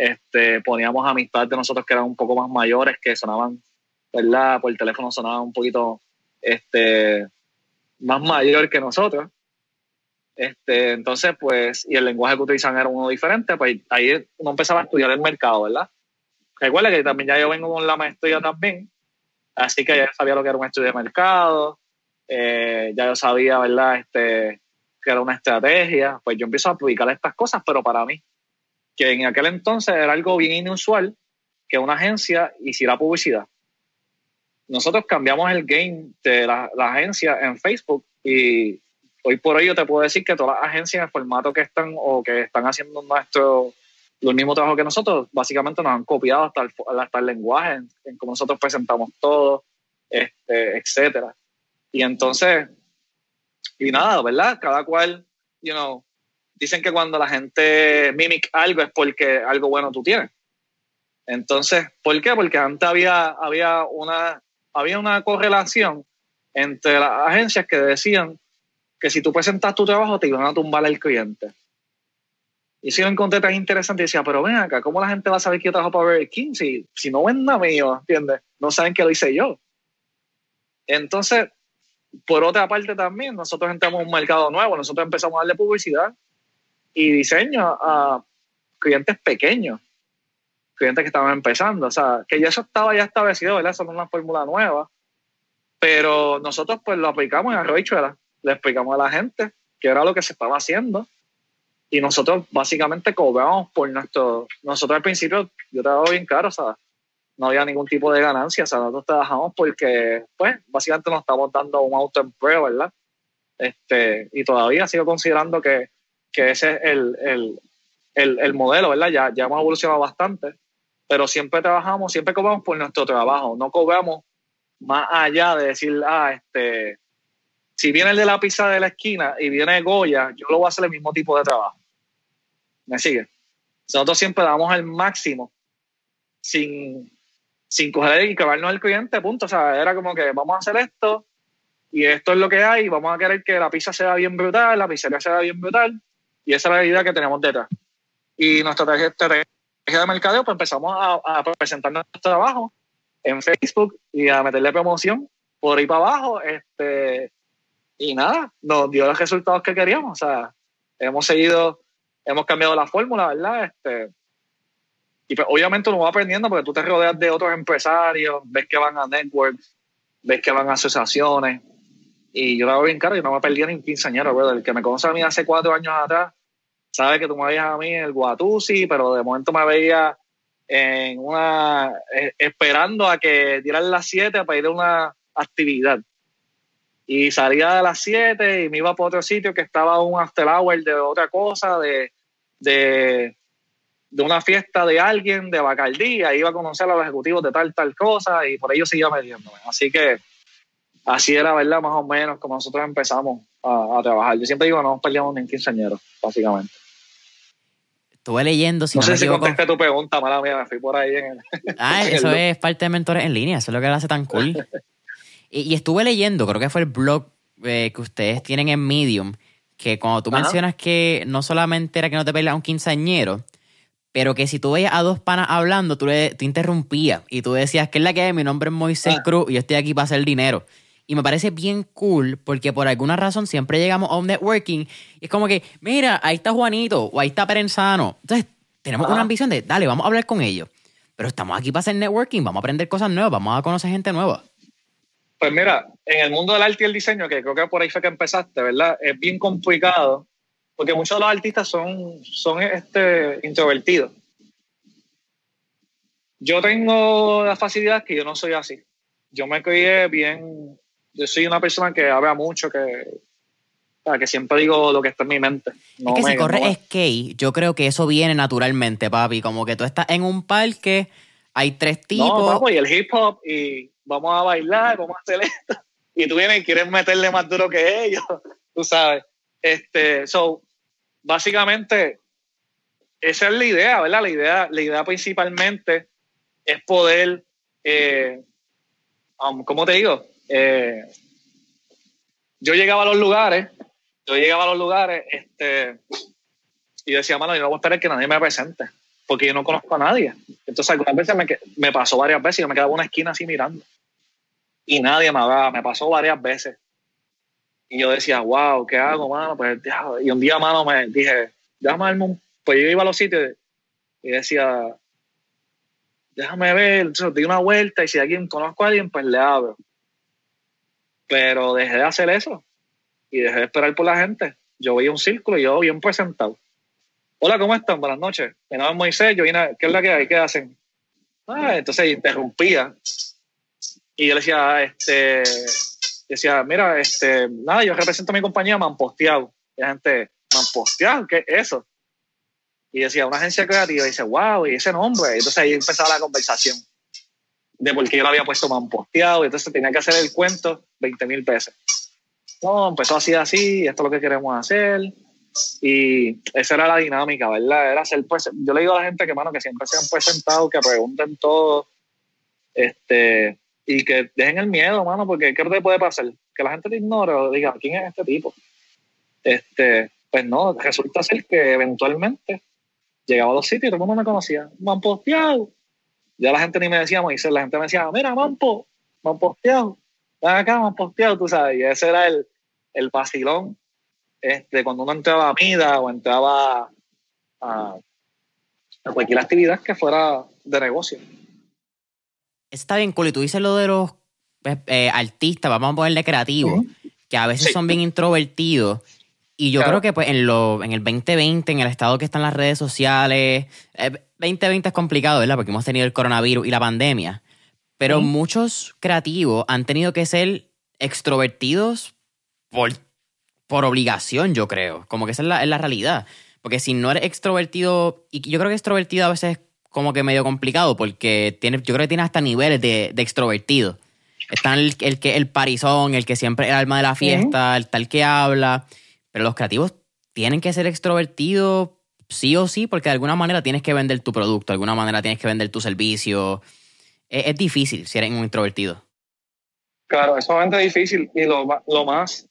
[SPEAKER 2] este, poníamos amistad de nosotros que eran un poco más mayores, que sonaban, ¿verdad? Por el teléfono sonaban un poquito este, más mayor que nosotros. Este, entonces, pues, y el lenguaje que utilizan era uno diferente, pues ahí uno empezaba a estudiar el mercado, ¿verdad? Recuerda que también ya yo vengo con la maestría también, así que ya sabía lo que era un estudio de mercado, eh, ya yo sabía, ¿verdad? Este, que era una estrategia, pues yo empiezo a aplicar estas cosas, pero para mí, que en aquel entonces era algo bien inusual que una agencia hiciera publicidad. Nosotros cambiamos el game de la, agencia en Facebook y hoy por hoy yo te puedo decir que todas las agencias en el formato que están o que están haciendo nuestro los mismos trabajos que nosotros, básicamente nos han copiado hasta el, hasta el lenguaje, en, en cómo nosotros presentamos todo, este, etcétera. Y entonces, y nada, ¿verdad? Cada cual, you know, dicen que cuando la gente mimic algo es porque algo bueno tú tienes. Entonces, ¿por qué? Porque antes había, había, una, había una correlación entre las agencias que decían que si tú presentas tu trabajo te iban a tumbar al cliente. Y si lo encontré tan interesante, decía, pero ven acá, ¿cómo la gente va a saber que yo trabajo para Burger King si, si no ven mío, ¿entiendes? No saben que lo hice yo. Entonces, por otra parte también, nosotros entramos en un mercado nuevo, nosotros empezamos a darle publicidad y diseño a clientes pequeños, clientes que estaban empezando, o sea, que ya eso estaba ya establecido, ¿verdad? Eso no es una fórmula nueva, pero nosotros pues lo aplicamos en Arroichuela, le explicamos a la gente que era lo que se estaba haciendo y nosotros básicamente cobramos por nuestro, nosotros al principio, yo te hago bien claro, o sea, no había ningún tipo de ganancia. O sea, nosotros trabajamos porque, pues, básicamente nos estamos dando un autoempleo, ¿verdad? Este, y todavía sigo considerando que, que ese es el, el, el, el, modelo, ¿verdad? Ya, ya hemos evolucionado bastante, pero siempre trabajamos, siempre cobramos por nuestro trabajo, no cobramos más allá de decir, ah, este, si viene el de la pizza de la esquina y viene Goya, yo lo voy a hacer el mismo tipo de trabajo. ¿Me sigue? Nosotros siempre damos el máximo sin, sin coger y clavarnos al cliente, punto. O sea, era como que vamos a hacer esto y esto es lo que hay, vamos a querer que la pizza sea bien brutal, la pizzería sea bien brutal y esa es la idea que tenemos detrás. Y nuestra estrategia de mercadeo, pues empezamos a, a presentar nuestro trabajo en Facebook y a meterle promoción por ahí para abajo. Este, y nada, nos dio los resultados que queríamos. O sea, hemos seguido, hemos cambiado la fórmula, ¿verdad? Este, y pues, obviamente uno va aprendiendo porque tú te rodeas de otros empresarios, ves que van a networks, ves que van a asociaciones. Y yo lo hago bien claro, yo no me perdí ni quinceañero, brother. El que me conoce a mí hace cuatro años atrás, sabe que tú me veías a mí en el Guatusi, pero de momento me veía en una, eh, esperando a que dieran las siete para ir a una actividad. Y salía de las siete y me iba para otro sitio que estaba un after hour de otra cosa, de, de de una fiesta de alguien de Bacardí, iba a conocer a los ejecutivos de tal, tal cosa, y por ello seguía metiéndome. Así que así era, ¿verdad? Más o menos como nosotros empezamos a, trabajar. Yo siempre digo, no nos peleamos ni en quinceañeros, básicamente.
[SPEAKER 1] Estuve leyendo,
[SPEAKER 2] si no, sé si contesté tu pregunta, mala mía, me fui por ahí en
[SPEAKER 1] Ah, eso es parte de Mentores en Línea, eso es lo que lo hace tan cool. y, estuve leyendo, creo que fue el blog eh, que ustedes tienen en Medium, que cuando tú mencionas que no solamente era que no te peleas un quinceañero, pero que si tú veías a dos panas hablando, tú, le, te interrumpías y tú decías, ¿qué es la que es? Mi nombre es Moisés ah. Cruz y yo estoy aquí para hacer dinero. Y me parece bien cool porque por alguna razón siempre llegamos a un networking y es como que, mira, ahí está Juanito o ahí está Perenzano. Entonces, tenemos una ambición de, dale, vamos a hablar con ellos. Pero estamos aquí para hacer networking, vamos a aprender cosas nuevas, vamos a conocer gente nueva.
[SPEAKER 2] Pues mira, en el mundo del arte y el diseño, que creo que por ahí fue que empezaste, ¿verdad? Es bien complicado porque muchos de los artistas son, son este, introvertidos. Yo tengo la facilidad que yo no soy así. Yo me crié bien, yo soy una persona que habla mucho, que, que siempre digo lo que está en mi mente.
[SPEAKER 1] es que si corre skate, yo creo que eso viene naturalmente, papi. Como que tú estás en un parque, hay tres tipos. No,
[SPEAKER 2] vamos, y el hip hop, y vamos a bailar, vamos a hacer esto. Y tú vienes y quieres meterle más duro que ellos, tú sabes. Este, so, básicamente, esa es la idea, ¿verdad? La idea, la idea principalmente es poder, eh, um, ¿cómo te digo? Eh, yo llegaba a los lugares, yo llegaba a los lugares, este, y decía, mano, yo no voy a esperar que nadie me presente, porque yo no conozco a nadie. Entonces, algunas veces me, me pasó varias veces, yo me quedaba en una esquina así mirando, y nadie me hablaba, me pasó varias veces. Y yo decía, wow, ¿qué hago, mano? Pues, y un día, mano, me dije, déjame un... Pues yo iba a los sitios y decía, déjame ver, entonces di una vuelta y si alguien conozco a alguien, pues le abro. Pero dejé de hacer eso y dejé de esperar por la gente. Yo veía un círculo y yo bien presentado. Hola, ¿cómo están? Buenas noches. Mi nombre es Moisés, yo vine, ¿qué es la que hay? ¿Qué hacen? Ah, entonces interrumpía. Y yo le decía, este, decía, mira, este, nada, yo represento a mi compañía Mamposteado. Y la gente, Mamposteado, ¿qué es eso? Y decía, una agencia creativa, y dice, wow, y ese nombre. Entonces ahí empezaba la conversación de por qué yo lo había puesto Mamposteado. Y entonces tenía que hacer el cuento 20 mil pesos. No, empezó así, así, esto es lo que queremos hacer. Y esa era la dinámica, ¿verdad? Era ser, pues, yo le digo a la gente que, mano, que siempre se han presentado, que pregunten todo, este, y que dejen el miedo, mano, porque ¿qué te puede pasar? Que la gente te ignore o diga, ¿quién es este tipo? Este, pues no, resulta ser que eventualmente llegaba a los sitios y todo mundo me conocía. Mamposteado. Ya la gente ni me decía Moisés, la gente me decía, mira, Mampo, Mamposteado. Ven acá, Mamposteado, tú sabes. Y ese era el, el vacilón. Este, cuando uno entraba a Mida o entraba a, a cualquier actividad que fuera de negocio.
[SPEAKER 1] Está bien, cool. Y tú dices lo de los eh, eh, artistas, vamos a ponerle creativos, que a veces son bien introvertidos. Y yo creo que pues en, lo, en el 2020, en el estado que están las redes sociales, 2020 eh, es complicado, ¿verdad? Porque hemos tenido el coronavirus y la pandemia. Pero muchos creativos han tenido que ser extrovertidos por, por obligación, yo creo. Como que esa es la, es la realidad. Porque si no eres extrovertido, y yo creo que extrovertido a veces como que medio complicado porque tiene, yo creo que tiene hasta niveles de, de extrovertido. Está el, el, que, el parizón, el que siempre es el alma de la fiesta, el tal que habla. Pero los creativos tienen que ser extrovertidos sí o sí, porque de alguna manera tienes que vender tu producto, de alguna manera tienes que vender tu servicio. Es, difícil si eres un introvertido.
[SPEAKER 2] Claro, es sumamente difícil. Y lo, lo más,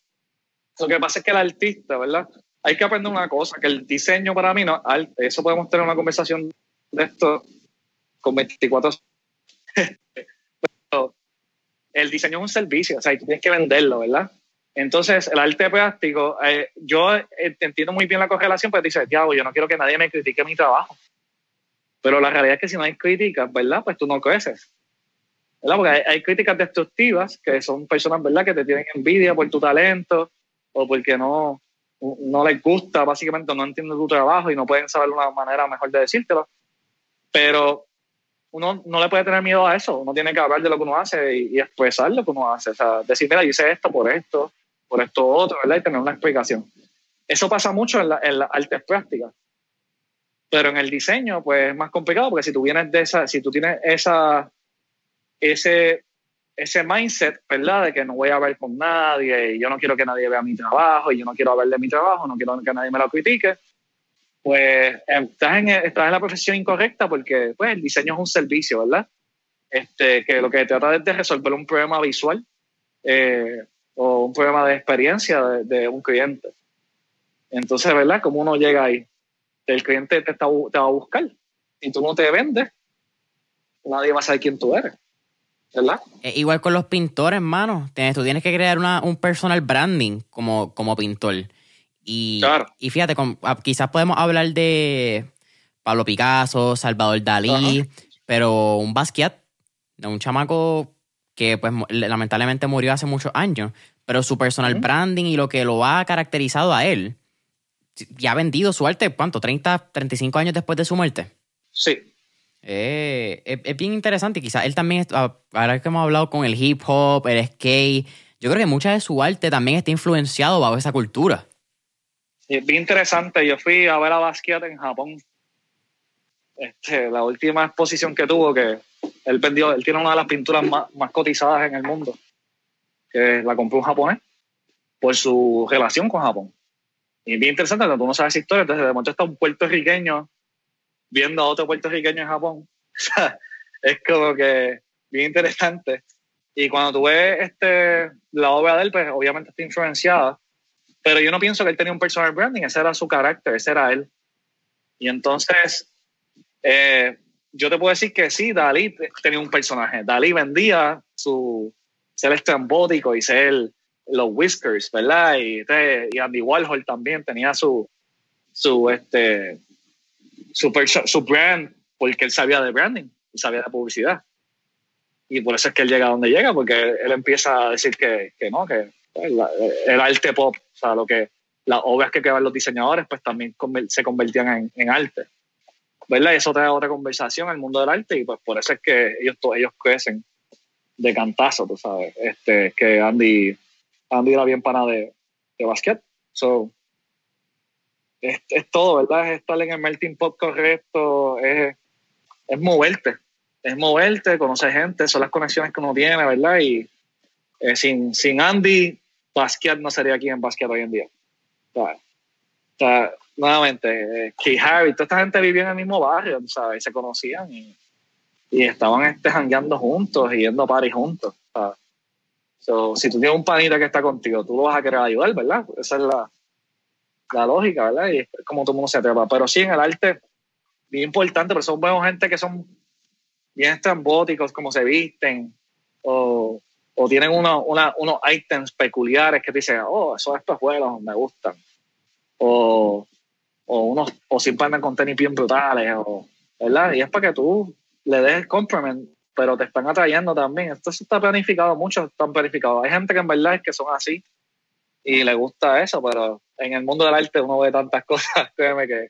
[SPEAKER 2] lo que pasa es que el artista, ¿verdad? Hay que aprender una cosa, que el diseño para mí no Eso podemos tener una conversación de esto con 24 Pero el diseño es un servicio, o sea, tú tienes que venderlo, ¿verdad? Entonces, el arte plástico, eh, yo entiendo muy bien la correlación, pues dices, diablo, yo no quiero que nadie me critique mi trabajo. Pero la realidad es que si no hay críticas, ¿verdad? Pues tú no creces. ¿verdad? Porque hay, hay, críticas destructivas, que son personas, ¿verdad?, que te tienen envidia por tu talento o porque no, no les gusta, básicamente no entienden tu trabajo y no pueden saber una manera mejor de decírtelo pero uno no le puede tener miedo a eso, uno tiene que hablar de lo que uno hace y, expresar lo que uno hace, o sea, decir, mira, hice esto por esto, por esto otro, ¿verdad? Y tener una explicación. Eso pasa mucho en, en las artes prácticas, pero en el diseño, pues es más complicado, porque si tú vienes de esa, si tú tienes esa, ese, ese mindset, ¿verdad? De que no voy a hablar con nadie y yo no quiero que nadie vea mi trabajo y yo no quiero hablar de mi trabajo, no quiero que nadie me lo critique, pues estás en, estás en la profesión incorrecta porque pues, el diseño es un servicio, ¿verdad? Este, que lo que trata es de resolver un problema visual eh, o un problema de experiencia de, un cliente. Entonces, ¿verdad? ¿Cómo uno llega ahí? El cliente te, va a buscar. Y tú no te vendes, nadie va a saber quién tú eres. ¿verdad?
[SPEAKER 1] Igual con los pintores, hermano. Tú tienes que crear un personal branding como, como pintor. Y, y fíjate, ah, quizás podemos hablar de Pablo Picasso, Salvador Dalí, pero un Basquiat, un chamaco que pues lamentablemente murió hace muchos años, pero su personal branding y lo que lo ha caracterizado a él, ya ha vendido su arte, ¿cuánto? ¿30, 35 años después de su muerte?
[SPEAKER 2] Sí.
[SPEAKER 1] Eh, es, bien interesante. Quizás él también, ah, ahora que hemos hablado con el hip hop, el skate, yo creo que mucha de su arte también está influenciado bajo esa cultura
[SPEAKER 2] es bien interesante. Yo fui a ver a Basquiat en Japón. Este, la última exposición que tuvo, que él vendió, él tiene una de las pinturas más, más cotizadas en el mundo, que la compró un japonés por su relación con Japón. Y es bien interesante cuando uno sabe esa historia. Entonces, de momento está un puertorriqueño viendo a otro puertorriqueño en Japón. es como que bien interesante. Y cuando tú ves este, la obra de él, pues obviamente está influenciada, pero yo no pienso que él tenía un personal branding, ese era su carácter, ese era él. Y entonces, eh, yo te puedo decir que sí, Dalí tenía un personaje. Dalí vendía su ser estrambótico y ser los whiskers, ¿verdad? Y, y Andy Warhol también tenía su, su, este, su, su brand porque él sabía de branding y sabía de publicidad. Y por eso es que él llega a donde llega, porque él empieza a decir que, que no, que pues, el arte pop, o sea, lo que las obras que creaban los diseñadores, pues también se convertían en, en arte. ¿Verdad? Y eso trae otra conversación al mundo del arte y pues por eso es que ellos, ellos crecen de cantazo, tú sabes. Este, que Andy, Andy era bien pana de, de basquet. So, es, es, todo, ¿verdad? Es estar en el melting pot correcto, es, es moverte, es moverte, conocer gente, son las conexiones que uno tiene, ¿verdad? Y eh, sin, sin Andy, Basquiat no sería aquí en Basquiat hoy en día. O sea, nuevamente, eh, Key Harry, toda esta gente vivía en el mismo barrio, ¿sabes? Y se conocían y, y estaban este, jangueando juntos y yendo a party juntos. ¿sabes? So, si tú tienes un panita que está contigo, tú lo vas a querer ayudar, ¿verdad? Esa es la, la lógica, ¿verdad? Y es como todo el mundo se atrapa. Pero sí, en el arte, bien importante, pero son buenos gente que son bien estrambóticos, como se visten, o, o tienen uno, una, unos ítems peculiares que dicen, oh, esos espejuelos me gustan. O, o, unos, o siempre andan con tenis bien brutales, o, ¿verdad? Y es para que tú le des el compliment, pero te están atrayendo también. Esto está planificado, muchos están planificados. Hay gente que en verdad es que son así y le gusta eso, pero en el mundo del arte uno ve tantas cosas, créeme que,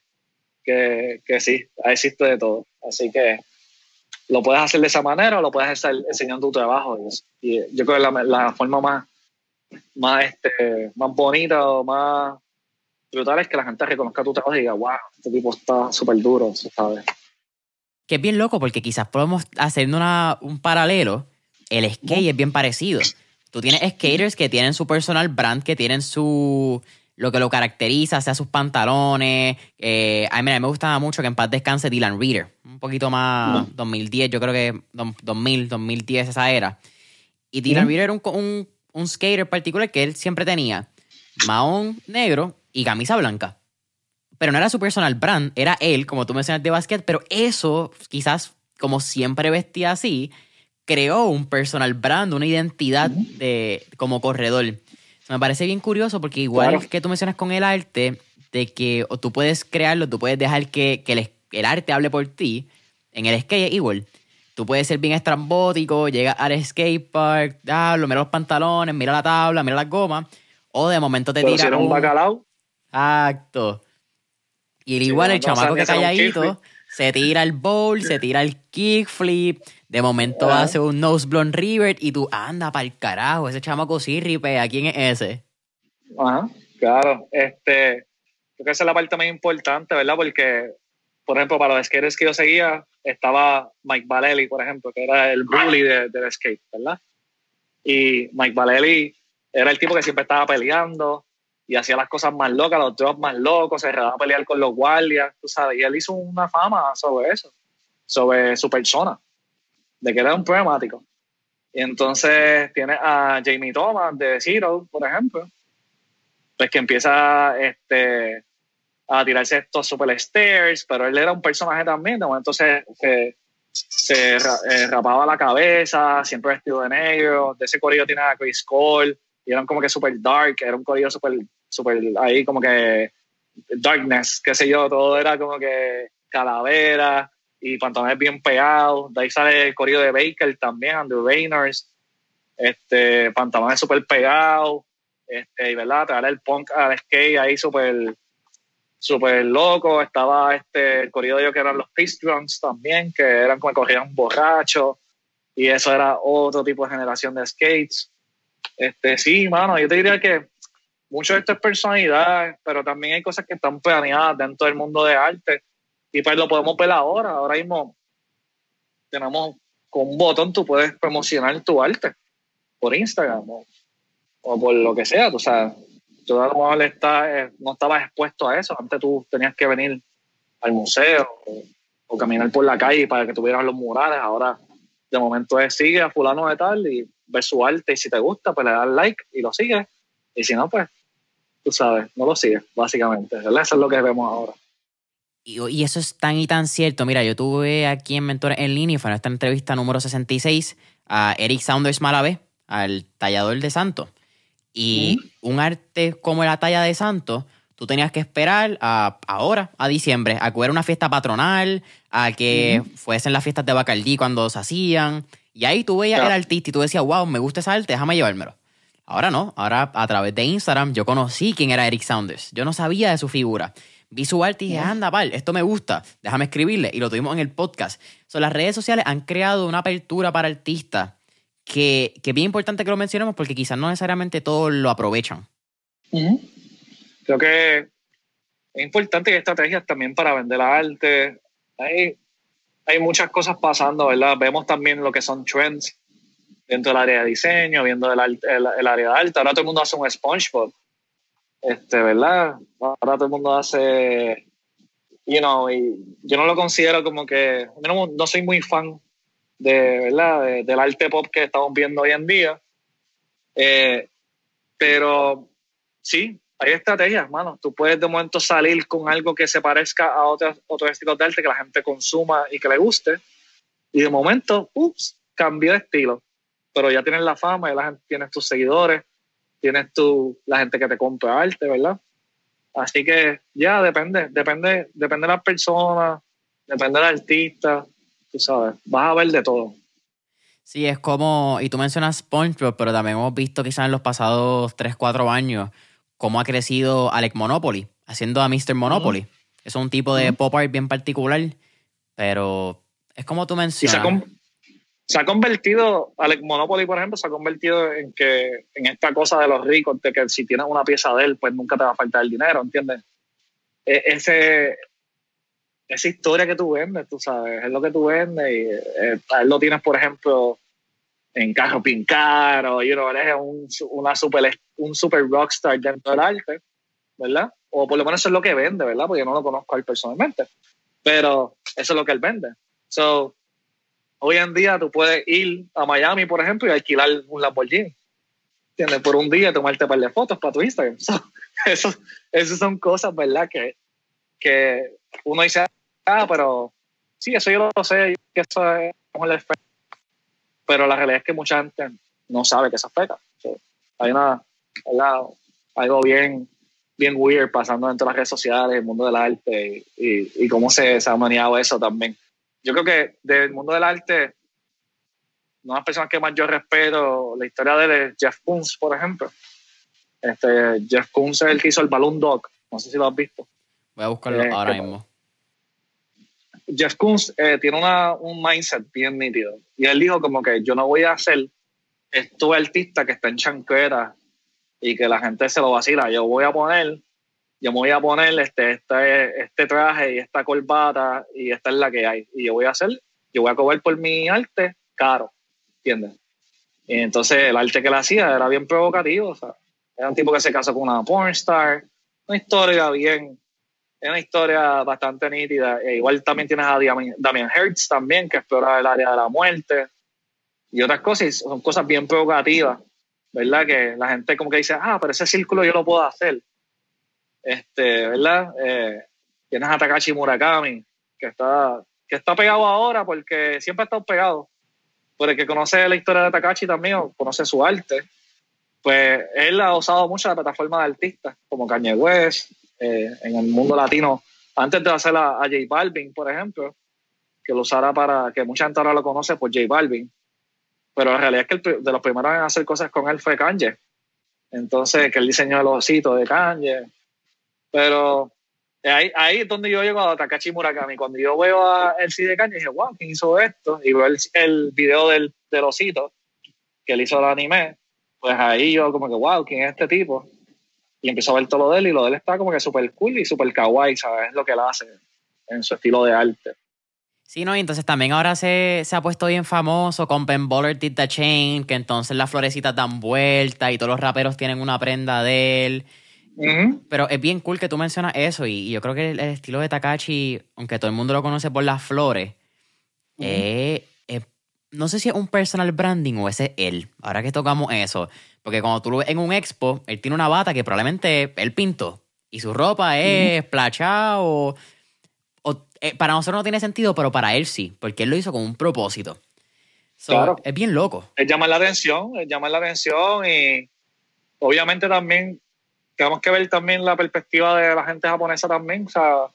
[SPEAKER 2] que, que sí, existe de todo. Así que lo puedes hacer de esa manera o lo puedes hacer enseñando tu trabajo. Y, yo creo que la, la forma más, más, este, más bonita o más brutal es que la gente reconozca tu trabajo y diga, wow, este tipo está súper duro, ¿sabes?
[SPEAKER 1] Que es bien loco porque quizás podemos hacer una, un paralelo. El skate es bien parecido. Tú tienes skaters que tienen su personal brand, que tienen su, lo que lo caracteriza, sea sus pantalones. Eh, a, mí, me gustaba mucho que en paz descanse Dylan Reader. Un poquito más 2010, yo creo que 2000, 2010 esa era. Y Dylan Reader era un, un, skater particular que él siempre tenía mahón negro y camisa blanca. Pero no era su personal brand, era él, como tú mencionas de basket, pero eso quizás como siempre vestía así, creó un personal brand, una identidad de, como corredor me parece bien curioso porque igual que tú mencionas con el arte, de que o tú puedes crearlo, tú puedes dejar que, el, arte hable por ti. En el skate igual. Tú puedes ser bien estrambótico, llegas al skate park, mira los pantalones, mira la tabla, mira las gomas. O de momento te tira.
[SPEAKER 2] un bacalao.
[SPEAKER 1] Exacto. Y igual el chamaco que calladito se tira el bowl, se tira el kickflip, de momento hace un nose blonde river y tú anda para el carajo, ese chamaco sí ripea, ¿quién es ese?
[SPEAKER 2] Ajá, claro, este, creo que esa es la parte más importante, ¿verdad? Porque, por ejemplo, para los skaters que yo seguía, estaba Mike Valelli, por ejemplo, que era el bully del skate, ¿verdad? Y Mike Valelli era el tipo que siempre estaba peleando, y hacía las cosas más locas, los drops más locos, se dejaba a pelear con los guardias, tú sabes, y él hizo una fama sobre eso, sobre su persona, de que era un problemático. Y entonces tiene a Jamie Thomas de Zero, por ejemplo, pues que empieza este, a tirarse estos super stairs, pero él era un personaje también, entonces se, se eh, rapaba la cabeza, siempre vestido de negro, de ese corillo tiene a Chris Cole, y eran como que super dark, era un corillo super súper ahí como que darkness, qué sé yo, todo era como que calavera y pantalones bien pegados. De ahí sale el corrido de Baker también, Andrew Raynors, este, pantalones súper pegados, este, y verdad, traer el punk al skate ahí súper súper loco. Estaba este, el corrido de ellos que eran los Pistrons también, que eran como corrían borrachos, y eso era otro tipo de generación de skates. Este, sí, mano, yo te diría que mucho de esto es personalidad, pero también hay cosas que están planeadas dentro del mundo de arte y pues lo podemos ver ahora. Ahora mismo tenemos con un botón tú puedes promocionar tu arte por Instagram o, por lo que sea. O sea, tú a lo mejor está, no estabas expuesto a eso. Antes tú tenías que venir al museo o, caminar por la calle para que tuvieras los murales. Ahora de momento es sigue a fulano de tal y ver su arte y si te gusta, pues le das like y lo sigues. Y si no, pues tú sabes, no lo sigues, básicamente. Eso es lo que vemos ahora.
[SPEAKER 1] Y, eso es tan y tan cierto. Mira, yo tuve aquí en Mentores en línea, fue esta entrevista número 66, a Eric Saunders Malavé, al tallador de Santos. Y un arte como la talla de Santos, tú tenías que esperar a, ahora, a diciembre, a que hubiera una fiesta patronal, a que fuesen las fiestas de Bacardí cuando se hacían. Y ahí tú veías el artista y tú decías, wow, me gusta esa arte, déjame llevármelo. Ahora no, ahora a través de Instagram yo conocí quién era Eric Saunders. Yo no sabía de su figura. Vi su arte y dije, anda, pal, esto me gusta, déjame escribirle. Y lo tuvimos en el podcast. So, las redes sociales han creado una apertura para artistas que, que es bien importante que lo mencionemos porque quizás no necesariamente todos lo aprovechan.
[SPEAKER 2] Creo que es importante que estrategias también para vender arte. Hay, hay muchas cosas pasando, ¿verdad? Vemos también lo que son trends dentro del área de diseño, viendo el, el, área de arte. Ahora todo el mundo hace un SpongeBob, este, ¿verdad? Ahora todo el mundo hace, you know, y yo no lo considero como que, no, no soy muy fan de, ¿verdad? del arte pop que estamos viendo hoy en día. Eh, pero sí, hay estrategias, mano. Tú puedes de momento salir con algo que se parezca a otros, otros estilos de arte que la gente consuma y que le guste. Y de momento, ups, cambió de estilo pero ya tienes la fama, ya la gente, tienes tus seguidores, tienes tu, la gente que te compra arte, ¿verdad? Así que ya depende, depende, depende de las personas, depende del artista, tú sabes, vas a ver de todo.
[SPEAKER 1] Sí, es como, y tú mencionas SpongeBob, pero también hemos visto quizás en los pasados 3, 4 años cómo ha crecido Alec Monopoly, haciendo a Mr. Monopoly. Es un tipo de pop art bien particular, pero es como tú mencionas
[SPEAKER 2] se ha convertido, Alex Monopoly, por ejemplo, se ha convertido en que en esta cosa de los ricos, de que si tienes una pieza de él, pues nunca te va a faltar el dinero, ¿entiendes? E, ese, esa historia que tú vendes, tú sabes, es lo que tú vendes y eh, a él lo tienes, por ejemplo, en carro pincar o you know, eres un, una super, un super rockstar dentro del arte, ¿verdad? O por lo menos eso es lo que vende, ¿verdad? Porque yo no lo conozco a él personalmente, pero eso es lo que él vende. So, Hoy en día tú puedes ir a Miami, por ejemplo, y alquilar un Lamborghini. ¿Entiendes? Por un día tomarte un par de fotos para tu Instagram. eso, esas son cosas, ¿verdad? Que, que uno dice, ah, pero sí, eso yo lo sé, que eso es efecto. Pero la realidad es que mucha gente no sabe que eso afecta. hay una, ¿verdad? algo bien, bien weird pasando dentro de las redes sociales, el mundo del arte y, y, cómo se, se ha manejado eso también yo creo que del mundo del arte, una de las personas que más yo respeto, la historia de Jeff Koons, por ejemplo. Este, Jeff Koons es el que hizo el Balloon Dog. No sé si lo has visto.
[SPEAKER 1] Voy a buscarlo eh, ahora mismo.
[SPEAKER 2] Jeff Koons eh, tiene una, un mindset bien nítido. Y él dijo como que yo no voy a hacer esto artista que está en chanquera y que la gente se lo vacila. Yo voy a poner yo me voy a poner este, este, este traje y esta corbata y esta es la que hay. Y yo voy a hacer, yo voy a cobrar por mi arte caro, ¿entiendes? Y entonces el arte que él hacía era bien provocativo, o sea, era un tipo que se casó con una pornstar, una historia bien, es una historia bastante nítida. E igual también tienes a Damien Hertz también, que explora el área de la muerte y otras cosas, son cosas bien provocativas, ¿verdad? Que la gente como que dice, ah, pero ese círculo yo lo puedo hacer este, ¿verdad? Eh, tienes a Takashi Murakami, que está, que está pegado ahora porque siempre ha estado pegado. Por el que conoce la historia de Takashi también, o conoce su arte, pues él ha usado mucho la plataforma de artistas, como Kanye West, eh, en el mundo latino, antes de hacer a, J Balvin, por ejemplo, que lo usara para, que mucha gente ahora lo conoce por J Balvin, pero la realidad es que el, de los primeros en hacer cosas con él fue Kanye. Entonces, que él diseñó el osito de Kanye, pero ahí, ahí es donde yo llego a Takashi Murakami. Cuando yo veo a el de Caña, dije, wow, ¿quién hizo esto? Y veo el, el video del, del osito que él hizo el anime. Pues ahí yo como que, wow, ¿quién es este tipo? Y empiezo a ver todo lo de él y lo de él está como que súper cool y súper kawaii, ¿sabes? Es lo que él hace en su estilo de arte.
[SPEAKER 1] Sí, no, y entonces también ahora se, se ha puesto bien famoso con Ben Baller Did the Chain, que entonces las florecitas dan vuelta y todos los raperos tienen una prenda de él. Pero es bien cool que tú mencionas eso y, yo creo que el, estilo de Takashi, aunque todo el mundo lo conoce por las flores, es, no sé si es un personal branding o ese es él. Ahora que tocamos eso. Porque cuando tú lo ves en un expo, él tiene una bata que probablemente él pintó. Y su ropa es plachada o, eh, Para nosotros no tiene sentido, pero para él sí. Porque él lo hizo con un propósito. claro. Es bien loco.
[SPEAKER 2] Él llama la atención, él llama la atención y obviamente también tenemos que ver también la perspectiva de la gente japonesa también. O sea,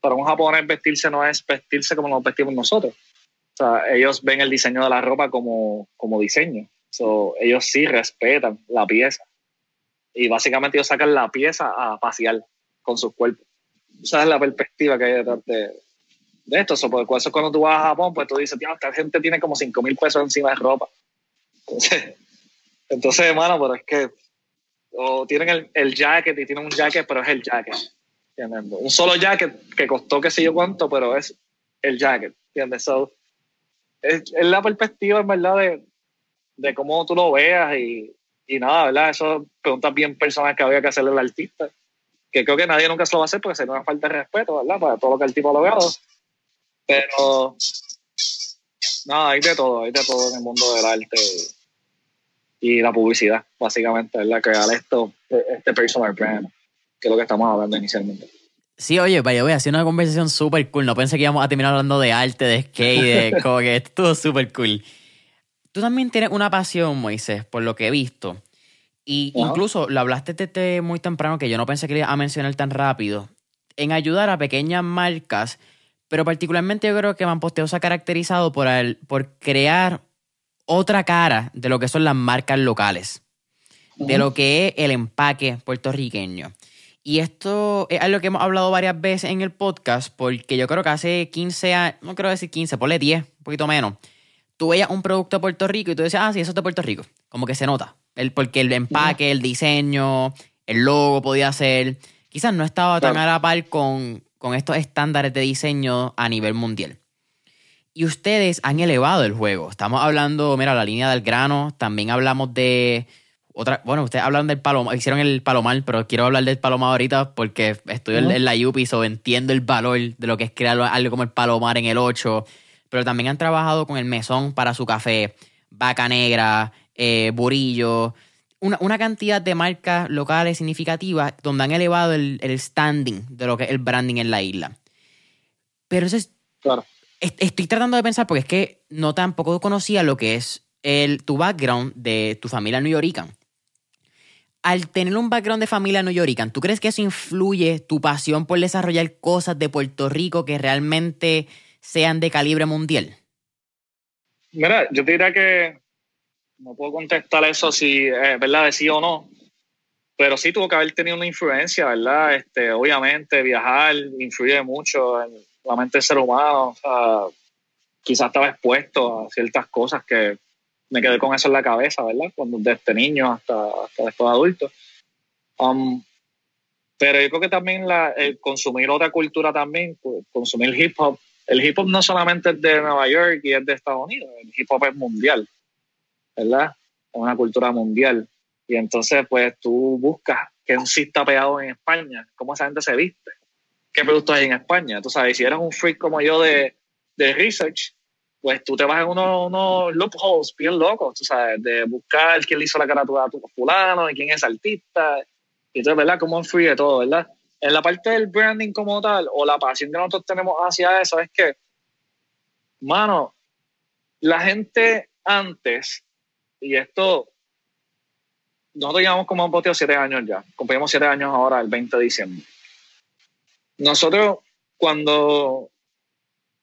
[SPEAKER 2] para un japonés vestirse no es vestirse como nos vestimos nosotros ellos ven el diseño de la ropa como, como diseño. ellos sí respetan la pieza. Y básicamente ellos sacan la pieza a pasear con sus cuerpos. Esa es la perspectiva que hay detrás de, esto. So, por eso cuando tú vas a Japón, pues tú dices, tío, esta gente tiene como 5 mil pesos encima de ropa. Entonces, entonces, hermano, pero es que o tienen el, el, jacket y tienen un jacket, pero es el jacket. Un solo jacket que costó qué sé yo cuánto, pero es el jacket. ¿Entiendes? So, es, la perspectiva, en verdad, de, de, cómo tú lo veas y, y nada, ¿verdad? Eso preguntas bien personas que había que hacerle al artista, que creo que nadie nunca se lo va a hacer porque sería una falta de respeto, ¿verdad? Para todo lo que el tipo ha logrado. Pero, nada, hay de todo, hay de todo en el mundo del arte y la publicidad, básicamente, ¿verdad? Crear esto, este personal brand, que es lo que estamos hablando inicialmente.
[SPEAKER 1] Sí, oye, vaya, voy a hacer una conversación súper cool. No pensé que íbamos a terminar hablando de arte, de skate, de como que esto súper cool. Tú también tienes una pasión, Moisés, por lo que he visto. Y incluso lo hablaste desde muy temprano, que yo no pensé que le iba a mencionar tan rápido, en ayudar a pequeñas marcas, pero particularmente yo creo que Mamposteo se ha caracterizado por, el, por crear otra cara de lo que son las marcas locales, de lo que es el empaque puertorriqueño. Y esto es algo que hemos hablado varias veces en el podcast, porque yo creo que hace 15 años, no quiero decir 15, ponle 10, un poquito menos. Tú veías un producto de Puerto Rico y tú decías, ah, sí, eso es de Puerto Rico. Como que se nota. El, porque el empaque, el diseño, el logo podía ser. Quizás no estaba tan a la par con, con estos estándares de diseño a nivel mundial. Y ustedes han elevado el juego. Estamos hablando, mira, la línea del grano. También hablamos de otra, bueno, ustedes hablan del palomar, hicieron el palomar, pero quiero hablar del palomar ahorita porque estoy en, la UPI, so entiendo el valor de lo que es crear algo como el palomar en el 8. Pero también han trabajado con el mesón para su café, vaca negra, eh, burillo, una, cantidad de marcas locales significativas donde han elevado el, standing de lo que es el branding en la isla. Pero eso es. Claro. Estoy tratando de pensar porque es que no tampoco conocía lo que es el, tu background de tu familia New York al tener un background de familia New York, ¿tú crees que eso influye tu pasión por desarrollar cosas de Puerto Rico que realmente sean de calibre mundial?
[SPEAKER 2] Mira, yo te diría que no puedo contestar eso si es verdad de sí o no, pero sí tuvo que haber tenido una influencia, ¿verdad? Este, obviamente viajar influye mucho en la mente del ser humano, o sea, quizás estaba expuesto a ciertas cosas que me quedé con eso en la cabeza, ¿verdad? Cuando, desde niño hasta, hasta después de adulto. Um, pero yo creo que también la, el consumir otra cultura también, consumir hip hop. El hip hop no solamente es de Nueva York y es de Estados Unidos, el hip hop es mundial, ¿verdad? Es una cultura mundial. Y entonces, pues tú buscas que un sí está pegado en España, cómo esa gente se viste, qué productos hay en España. Tú sabes, si eres un freak como yo de, de research, pues tú te vas en unos, unos loopholes bien locos, tú sabes, de buscar quién le hizo la carátula a tu fulano y quién es artista. Y entonces, ¿verdad? Cómo influye todo, ¿verdad? En la parte del branding como tal, o la pasión que nosotros tenemos hacia eso, es que, mano, la gente antes, y esto, nosotros llevamos como un poteo siete años ya, cumplimos siete años ahora, el 20 de diciembre. Nosotros, cuando,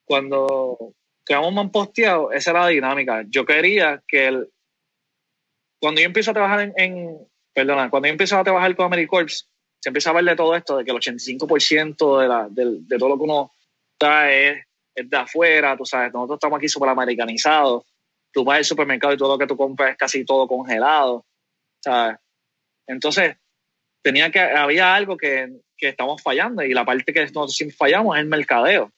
[SPEAKER 2] cuando que me han posteado, esa era la dinámica. Yo quería que el, cuando yo empiezo a trabajar en, perdona, cuando yo empiezo a trabajar con AmeriCorps, se empieza a ver de todo esto, de que el 85% de, la, de, de, todo lo que uno trae es, de afuera, tú sabes, nosotros estamos aquí súper americanizados, tú vas al supermercado y todo lo que tú compras es casi todo congelado, ¿sabes? Entonces, tenía que, había algo que, que estamos fallando y la parte que nosotros siempre fallamos es el mercadeo.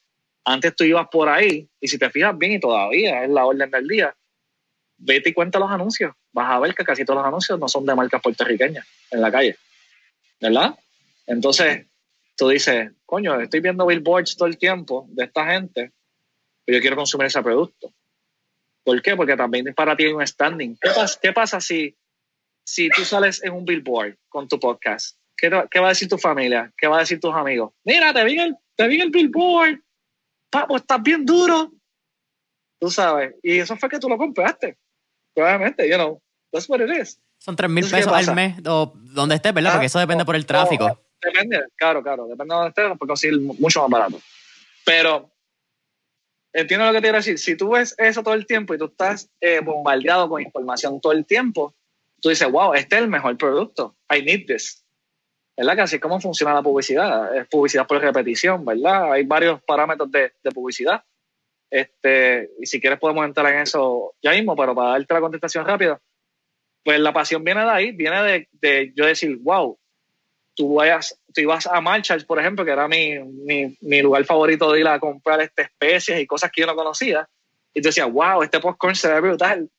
[SPEAKER 2] Antes tú ibas por ahí y si te fijas bien y todavía es la orden del día, vete y cuenta los anuncios. Vas a ver que casi todos los anuncios no son de marcas puertorriqueñas en la calle. ¿Verdad? Entonces, tú dices, coño, estoy viendo billboards todo el tiempo de esta gente, pero yo quiero consumir ese producto. ¿Por qué? Porque también para ti hay un standing. ¿Qué pasa, si, si tú sales en un billboard con tu podcast? ¿Qué, ¿Qué, va a decir tu familia? ¿Qué va a decir tus amigos? Mira, te vi el, te vi el billboard. Papo, estás bien duro. Tú sabes. Y eso fue que tú lo compraste. Probablemente, you know. That's what it is.
[SPEAKER 1] Son 3 mil pesos al mes o donde estés, ¿verdad? porque eso depende por el tráfico.
[SPEAKER 2] depende, claro, claro. Depende de donde estés, porque conseguir mucho más barato. Pero entiendo lo que te quiero decir. Si tú ves eso todo el tiempo y tú estás eh, bombardeado con información todo el tiempo, tú dices, wow, este es el mejor producto. I need this. ¿Verdad? Que así es como funciona la publicidad. Es publicidad por repetición, ¿verdad? Hay varios parámetros de, de publicidad. Este, y si quieres podemos entrar en eso ya mismo, pero para darte la contestación rápida, pues la pasión viene de ahí, viene de, de yo decir, wow, tú, vayas, tú ibas a Marshall, por ejemplo, que era mi, mi, mi, lugar favorito de ir a comprar estas especies y cosas que yo no conocía. Y tú decías, wow, este popcorn se ve brutal.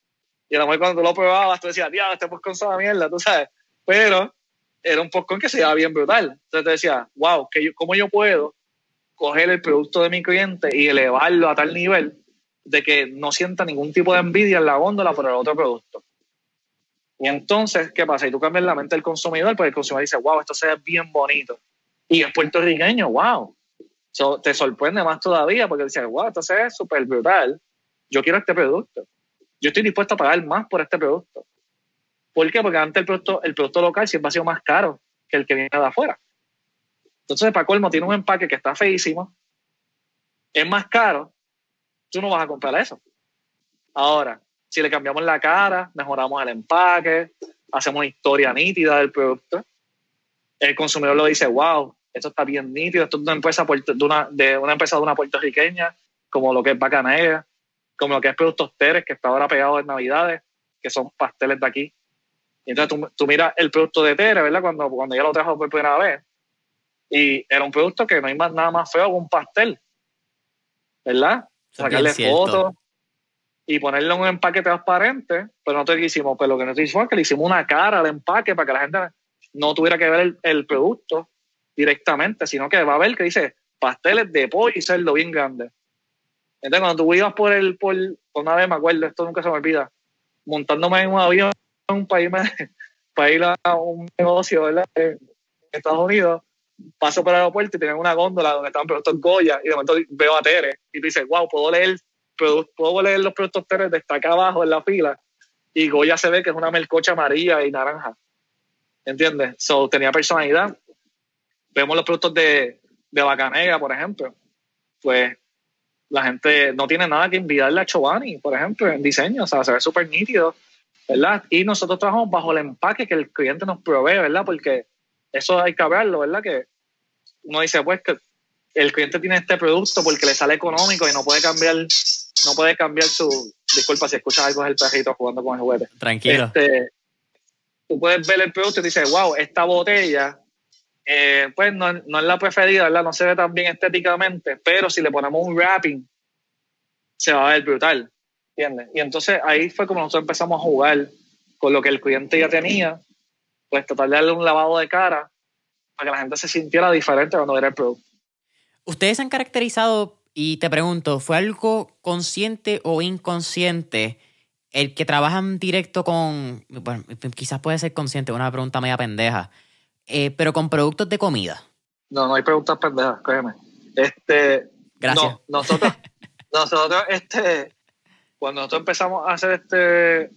[SPEAKER 2] Y a lo mejor cuando tú lo probabas, tú decías, diablo, este popcorn se va mierda, tú sabes. Pero era un popcorn que se veía bien brutal. Entonces te decía, wow, que yo, ¿cómo yo puedo coger el producto de mi cliente y elevarlo a tal nivel de que no sienta ningún tipo de envidia en la góndola por el otro producto? Y entonces, ¿qué pasa? Y tú cambias la mente del consumidor, pues el consumidor dice, wow, esto se ve bien bonito. Y es puertorriqueño, wow. So, te sorprende más todavía porque dices, wow, esto se ve súper brutal. Yo quiero este producto. Yo estoy dispuesto a pagar más por este producto. ¿Por qué? Porque antes el producto, el producto local siempre ha sido más caro que el que viene de afuera. Entonces, para colmo, tiene un empaque que está feísimo, es más caro, tú no vas a comprar eso. Ahora, si le cambiamos la cara, mejoramos el empaque, hacemos una historia nítida del producto, el consumidor lo dice, wow, esto está bien nítido, esto es una empresa de una, de una empresa de una puertorriqueña, como lo que es Bacanera, como lo que es Productos Teres, que está ahora pegado en Navidades, que son pasteles de aquí. Y entonces tú, tú miras el producto de Tere, ¿verdad? Cuando, cuando ya lo trajo por primera vez. Y era un producto que no hay más, nada más feo que un pastel. ¿Verdad? Sacarle fotos, y ponerle un empaque transparente, pero no te hicimos, pero lo que nos hicimos es que le hicimos una cara al empaque para que la gente no tuviera que ver el, producto directamente, sino que va a ver que dice pasteles de pollo y cerdo bien grande. Entonces, cuando tú ibas por el, por, una vez me acuerdo, esto nunca se me olvida, montándome en un avión para, irme, para ir a un negocio ¿verdad? en Estados Unidos, paso por el aeropuerto y tienen una góndola donde estaban productos Goya y de momento veo a Tere y dices, wow, puedo leer puedo leer los productos Teres de acá abajo en la fila y Goya se ve que es una melcocha amarilla y naranja. ¿Entiendes? So, tenía personalidad. Vemos los productos de, de Bacanega, por ejemplo. Pues la gente no tiene nada que envidiarle a Chobani, por ejemplo, en diseño. O sea, se ve súper nítido, ¿verdad? Y nosotros trabajamos bajo el empaque que el cliente nos provee, ¿verdad? Porque eso hay que hablarlo, ¿verdad? Que uno dice, pues, que el cliente tiene este producto porque le sale económico y no puede cambiar no puede cambiar su. Disculpa si escuchas algo, es el perrito jugando con el juguete.
[SPEAKER 1] Tranquilo.
[SPEAKER 2] Este, tú puedes ver el producto y dices, wow, esta botella, eh, pues no, no, es la preferida, ¿verdad? No se ve tan bien estéticamente, pero si le ponemos un wrapping, se va a ver brutal. ¿Entiendes? Y entonces ahí fue como nosotros empezamos a jugar con lo que el cliente ya tenía, pues tratar de darle un lavado de cara para que la gente se sintiera diferente cuando viera el producto.
[SPEAKER 1] Ustedes se han caracterizado y te pregunto, ¿fue algo consciente o inconsciente el que trabajan directo con, bueno, quizás puede ser consciente, una pregunta media pendeja, eh, pero con productos de comida?
[SPEAKER 2] No, no hay preguntas pendejas, créeme. Este,
[SPEAKER 1] Gracias.
[SPEAKER 2] nosotros, nosotros, este, cuando nosotros empezamos a hacer este,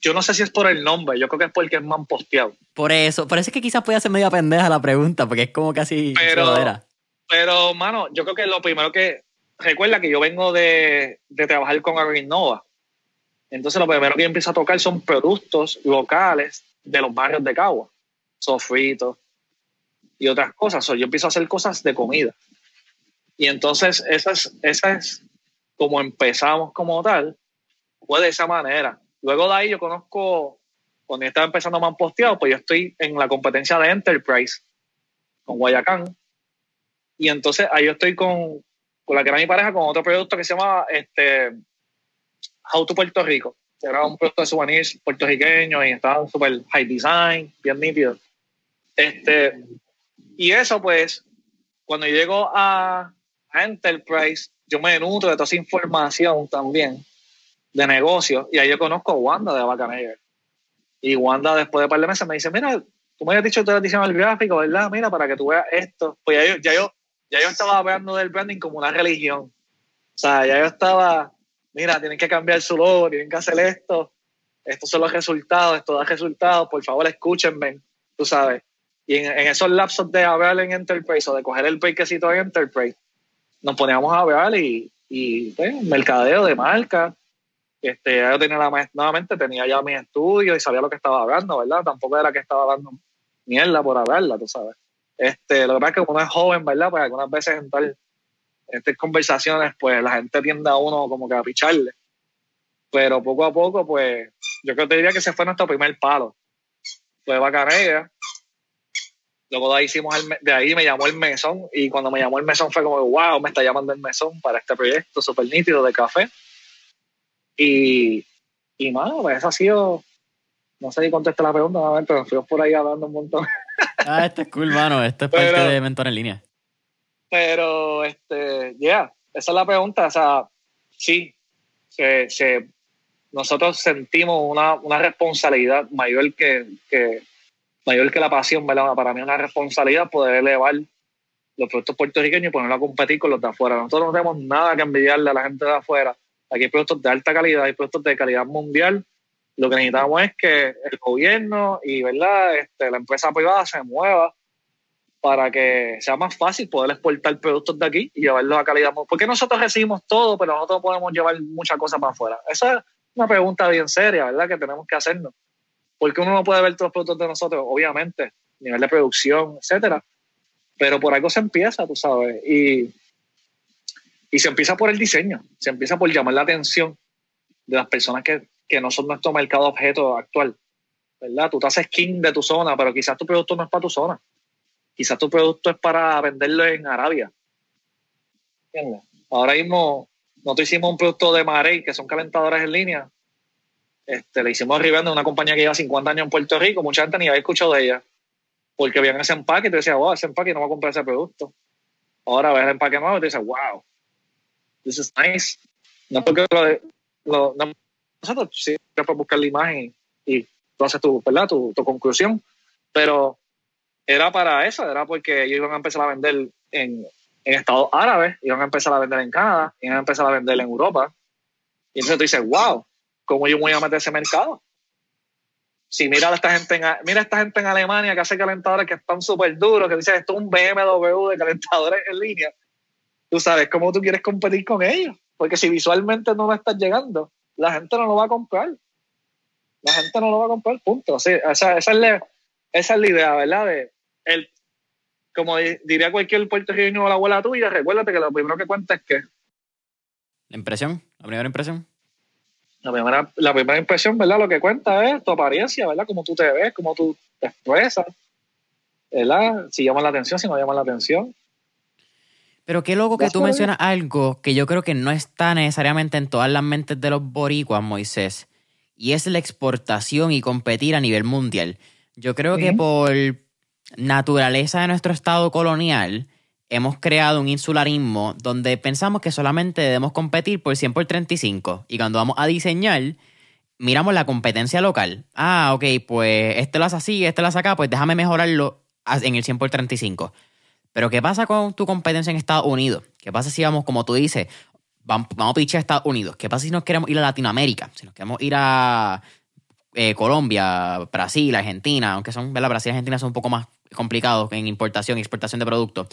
[SPEAKER 2] yo no sé si es por el nombre, yo creo que es porque es más posteado.
[SPEAKER 1] Por eso, por eso es que quizás puede ser media pendeja la pregunta, porque es como casi
[SPEAKER 2] pero, pero, mano, yo creo que lo primero que, recuerda que yo vengo de, de trabajar con Agrinnova. Entonces lo primero que empiezo a tocar son productos locales de los barrios de Cagua, sofritos y otras cosas. yo empiezo a hacer cosas de comida. Y entonces esa es, esa es como empezamos como tal, fue de esa manera. Luego de ahí yo conozco, cuando estaba empezando más posteado, pues yo estoy en la competencia de Enterprise con Guayacán. Y entonces ahí yo estoy con, con la que era mi pareja, con otro producto que se llamaba este, How to Puerto Rico. Era un producto de souvenirs puertorriqueño y estaba súper high design, bien nítido. Este, y eso, pues, cuando llego a, a Enterprise, yo me nutro de toda esa información también. De negocio y ahí yo conozco a Wanda de Bacanegra. Y Wanda después de un par de meses me dice, mira, tú me habías dicho que tú eras el gráfico, ¿verdad? Mira, para que tú veas esto. Pues ya yo, ya yo, ya yo estaba hablando del branding como una religión. O sea, ya yo estaba, mira, tienen que cambiar su logo, tienen que hacer esto, estos son los resultados, esto da resultados, por favor escúchenme, tú sabes. Y en, esos lapsos de hablar en Enterprise o de coger el breakcito en Enterprise, nos poníamos a hablar y, y pues, mercadeo de marca. Este, yo tenía la nuevamente tenía ya mi estudio y sabía lo que estaba hablando, ¿verdad? Tampoco era que estaba hablando mierda por hablarla, tú sabes. Este, lo que pasa es que uno es joven, ¿verdad? Pues algunas veces en tal estas conversaciones, pues la gente tiende a uno como que a picharle. Pero poco a poco, pues, yo creo que te diría que ese fue nuestro primer palo. Fue Bacanega. Luego de ahí, hicimos el, de ahí me llamó el mesón y cuando me llamó el mesón fue como, wow, me está llamando el mesón para este proyecto súper nítido de café. Y, y mano, pues eso ha sido, no sé si contesté la pregunta, pero nos fuimos por ahí hablando un montón.
[SPEAKER 1] Ah, esto es cool, mano. Esto es parte de Mentor en Línea.
[SPEAKER 2] Pero, este, ya, yeah, esa es la pregunta. O sea, sí, se, nosotros sentimos una, una responsabilidad mayor que, que, mayor que la pasión, ¿verdad? Para mí es una responsabilidad poder elevar los productos puertorriqueños y ponerlos a competir con los de afuera. Nosotros no tenemos nada que envidiarle a la gente de afuera. Aquí hay productos de alta calidad, hay productos de calidad mundial. Lo que necesitamos es que el gobierno y ¿verdad? Este, la empresa privada se mueva para que sea más fácil poder exportar productos de aquí y llevarlos a calidad. Porque nosotros recibimos todo, pero nosotros podemos llevar muchas cosas para afuera. Esa es una pregunta bien seria, ¿verdad? Que tenemos que hacernos. Porque uno no puede ver todos los productos de nosotros, obviamente, nivel de producción, etcétera. Pero por algo se empieza, tú sabes. Y, y se empieza por el diseño, se empieza por llamar la atención de las personas que, que no son nuestro mercado objeto actual. ¿Verdad? Tú te haces king de tu zona, pero quizás tu producto no es para tu zona quizás tu producto es para venderlo en Arabia. Ahora mismo nosotros hicimos un producto de Marey, que son calentadores en línea. Este, le hicimos arribando una compañía que lleva 50 años en Puerto Rico. Mucha gente ni había escuchado de ella. Porque veían ese empaque y te decía, wow, ese empaque no va a comprar ese producto. Ahora ves el empaque nuevo y te dices, wow, this is nice. No porque lo, no, nosotros sí puedes buscar la imagen y, tú haces tu, ¿verdad? Tu, conclusión. Pero era para eso, era porque ellos iban a empezar a vender en, Estados Árabes, iban a empezar a vender en Canadá, iban a empezar a vender en Europa. Y entonces tú dices, wow, ¿cómo yo voy a meter ese mercado? Si mira a esta gente en, mira esta gente en Alemania que hace calentadores que están súper duros, que dicen esto es un BMW de calentadores en línea, tú sabes cómo tú quieres competir con ellos. Porque si visualmente no me estás llegando, la gente no lo va a comprar. La gente no lo va a comprar, punto. esa, esa, es la, esa es la idea, ¿verdad? De, el, como diría cualquier puertorriqueño o la abuela tuya, recuérdate que lo primero que cuenta es que.
[SPEAKER 1] La impresión, la primera impresión.
[SPEAKER 2] La primera, la primera impresión, ¿verdad? Lo que cuenta es tu apariencia, ¿verdad? Cómo tú te ves, cómo tú te expresas, ¿verdad? Si llama la atención, si no llama la atención.
[SPEAKER 1] Pero qué loco que tú mencionas algo que yo creo que no está necesariamente en todas las mentes de los boricuas, Moisés, y es la exportación y competir a nivel mundial. Yo creo que por naturaleza de nuestro estado colonial, hemos creado un insularismo donde pensamos que solamente debemos competir por 100 por 35. Y cuando vamos a diseñar, miramos la competencia local. Ah, ok, pues este lo hace así, este lo hace acá, pues déjame mejorarlo en el 100 por 35. Pero ¿qué pasa con tu competencia en Estados Unidos? ¿Qué pasa si vamos, como tú dices, vamos, vamos a pichar a Estados Unidos? ¿Qué pasa si nos queremos ir a Latinoamérica? Si nos queremos ir a eh, Colombia, Brasil, Argentina, aunque son, ¿verdad? Brasil y Argentina son un poco más complicados en importación y exportación de productos.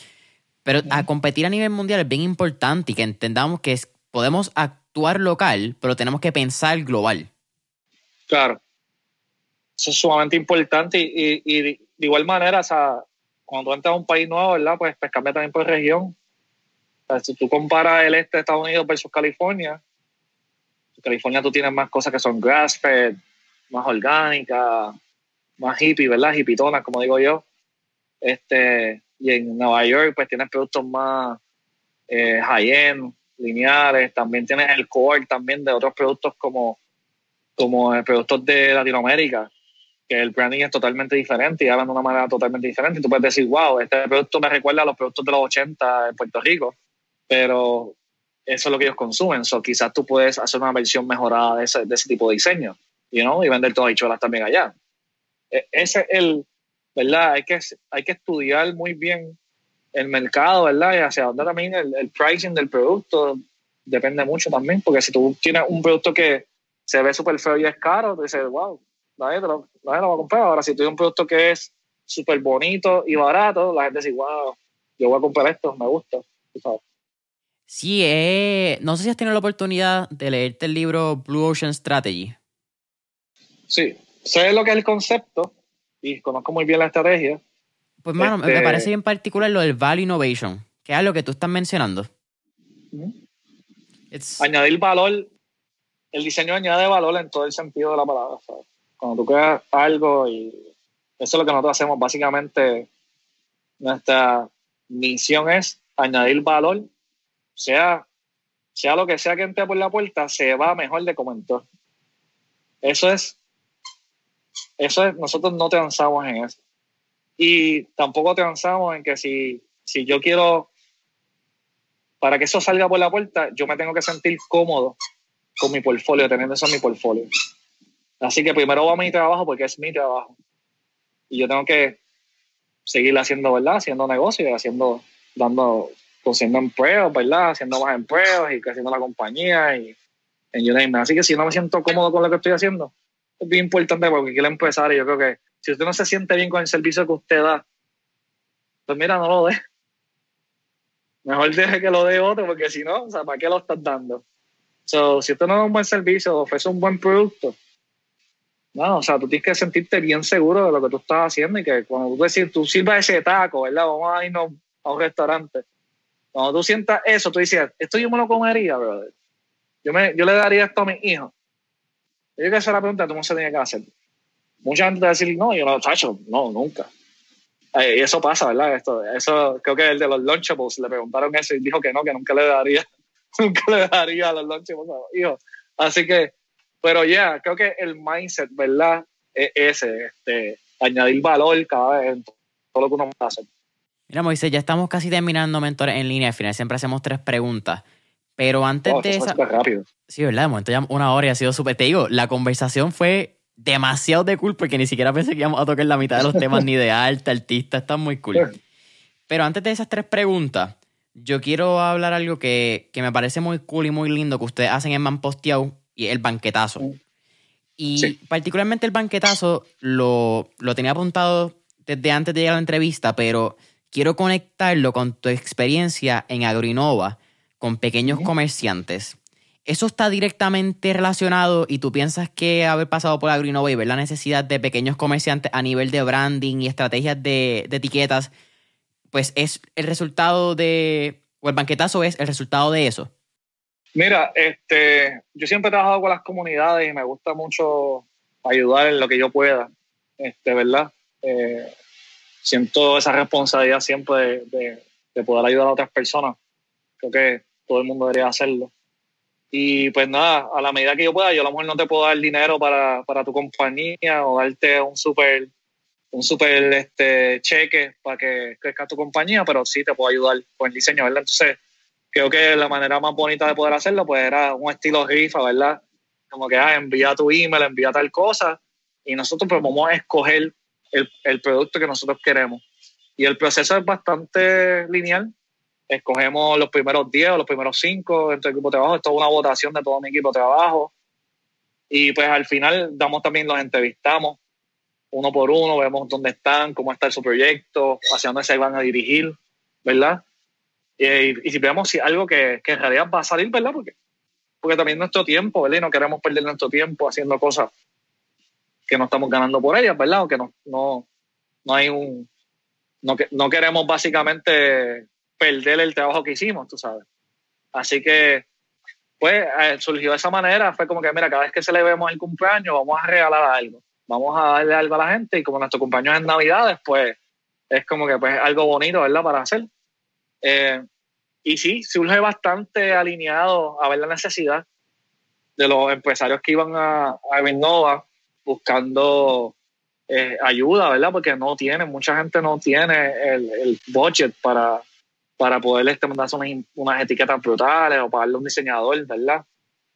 [SPEAKER 1] Pero a competir a nivel mundial es bien importante y que entendamos que podemos actuar local, pero tenemos que pensar global.
[SPEAKER 2] Claro. Eso es sumamente importante y, de igual manera, o sea, cuando entras a un país nuevo, ¿verdad? Pues, pues cambia también por región. si tú comparas el este de Estados Unidos versus California, California tú tienes más cosas que son grass-fed, más orgánica, más hippie, ¿verdad? Hippitonas, como digo yo. Este, y en Nueva York, pues tienes productos más eh, high-end, lineales. También tienes el core también de otros productos como, como productos de Latinoamérica, que el branding es totalmente diferente y hablan de una manera totalmente diferente. Y tú puedes decir, wow, este producto me recuerda a los productos de los 80 en Puerto Rico, pero eso es lo que ellos consumen. So, quizás tú puedes hacer una versión mejorada de ese, de ese tipo de diseño, you know, y vender todas habichuelas también allá. E, ese es el, ¿verdad? Hay que, hay que estudiar muy bien el mercado, ¿verdad? Y hacia dónde también el, el pricing del producto depende mucho también, porque si tú tienes un producto que se ve súper feo y es caro, tú dices, wow, nadie, lo, nadie lo va a comprar. Ahora, si tú tienes un producto que es súper bonito y barato, la gente dice, wow, yo voy a comprar esto, me gusta.
[SPEAKER 1] Sí, eh, no sé si has tenido la oportunidad de leerte el libro Blue Ocean Strategy.
[SPEAKER 2] Sí, sé lo que es el concepto y conozco muy bien la estrategia.
[SPEAKER 1] Pues, mano, me
[SPEAKER 2] Este-
[SPEAKER 1] parece en particular lo del Value Innovation, que es lo que tú estás mencionando.
[SPEAKER 2] Añadir valor, el diseño añade valor en todo el sentido de la palabra. ¿sabes? Cuando tú creas algo y eso es lo que nosotros hacemos, básicamente nuestra misión es añadir valor, sea, sea lo que sea que entre por la puerta, se va mejor de como entró. Eso es, eso es, nosotros no transamos en eso. Y tampoco transamos en que si, si yo quiero para que eso salga por la puerta, yo me tengo que sentir cómodo con mi portfolio, teniendo eso en mi portfolio. Así que primero va mi trabajo porque es mi trabajo. Y yo tengo que seguir haciendo, ¿verdad? Haciendo negocios, haciendo, dando, consiguiendo empleos, ¿verdad? Haciendo más empleos y creciendo la compañía y en it. Así que si no me siento cómodo con lo que estoy haciendo, es bien importante porque quiero empezar y yo creo que si usted no se siente bien con el servicio que usted da, pues mira, no lo dé. Mejor deje que lo dé otro, porque si no, o sea, ¿para qué lo estás dando? So, si usted no da un buen servicio, ofrece un buen producto, no, o sea, tú tienes que sentirte bien seguro de lo que tú estás haciendo y que cuando tú decís, tú sirvas ese taco, ¿verdad? Vamos a irnos a un restaurante. Cuando tú sientas eso, tú dices, esto yo me lo comería, brother. Yo, me, yo le daría esto a mis hijos. Yo creo que esa es la pregunta que tú se tiene que hacer. Mucha gente te va a decir, no, yo no, chacho, no, nunca. Eh, y eso pasa, ¿verdad? Esto, eso creo que el de los Lunchables le preguntaron eso y dijo que no, que nunca le daría, nunca le daría a los Lunchables a los hijos. Así que, pero ya, creo que el mindset, ¿verdad? Es ese, este, añadir valor cada vez en todo lo que uno hace.
[SPEAKER 1] Mira, Moisés, ya estamos casi terminando Mentores en línea. Al final siempre hacemos tres preguntas. Pero antes
[SPEAKER 2] Oh,
[SPEAKER 1] de
[SPEAKER 2] eso
[SPEAKER 1] esa...
[SPEAKER 2] rápido.
[SPEAKER 1] Sí, ¿verdad? De momento ya una hora y ha sido súper... Te digo, la conversación fue demasiado de cool porque ni siquiera pensé que íbamos a tocar la mitad de los temas ni de arte, artista. Está muy cool. Pero antes de esas tres preguntas, yo quiero hablar algo que, que me parece muy cool y muy lindo que ustedes hacen en Manposteado y el banquetazo. Y
[SPEAKER 2] Sí.
[SPEAKER 1] particularmente el banquetazo lo, lo tenía apuntado desde antes de llegar a la entrevista, pero quiero conectarlo con tu experiencia en Agroinova con pequeños comerciantes. ¿Eso está directamente relacionado y tú piensas que haber pasado por Agroinova y ver la necesidad de pequeños comerciantes a nivel de branding y estrategias de, de etiquetas, pues es el resultado de, o el banquetazo es el resultado de eso?
[SPEAKER 2] Mira, este, yo siempre he trabajado con las comunidades y me gusta mucho ayudar en lo que yo pueda, este, ¿verdad? Eh, siento esa responsabilidad siempre de, de- de poder ayudar a otras personas. Creo que todo el mundo debería hacerlo. Y pues nada, a la medida que yo pueda, yo a lo mejor no te puedo dar dinero para, para tu compañía o darte un super, un super este, cheque para que crezca tu compañía, pero sí te puedo ayudar con el diseño, ¿verdad? Entonces, creo que la manera más bonita de poder hacerlo pues era un estilo rifa, ¿verdad? Como que ah, envía tu email, envía tal cosa y nosotros pues vamos a escoger el, el producto que nosotros queremos. Y el proceso es bastante lineal. Escogemos los primeros 10 o los primeros 5 dentro del equipo de trabajo. Esto es una votación de todo mi equipo de trabajo. Y pues al final damos también, los entrevistamos uno por uno, vemos dónde están, cómo está su proyecto, hacia dónde se van a dirigir, ¿verdad? Y, y si vemos si algo que, que en realidad va a salir, ¿verdad? Porque, porque también nuestro tiempo, ¿verdad? Y no queremos perder nuestro tiempo haciendo cosas que no estamos ganando por ellas, ¿verdad? O que no, no, no hay un... No, no queremos básicamente perder el trabajo que hicimos, tú sabes. Así que, pues, eh, surgió de esa manera. Fue como que, mira, cada vez que celebremos el cumpleaños, vamos a regalar algo. Vamos a darle algo a la gente y como nuestro cumpleaños es Navidades, pues, es como que, pues, algo bonito, ¿verdad? Para hacer. Eh, y sí, surge bastante alineado a ver la necesidad de los empresarios que iban a, a Innova buscando eh, ayuda, ¿verdad? Porque no tienen, mucha gente no tiene el, el budget para para poder este, mandarse unas, unas etiquetas brutales o pagarle a un diseñador, ¿verdad?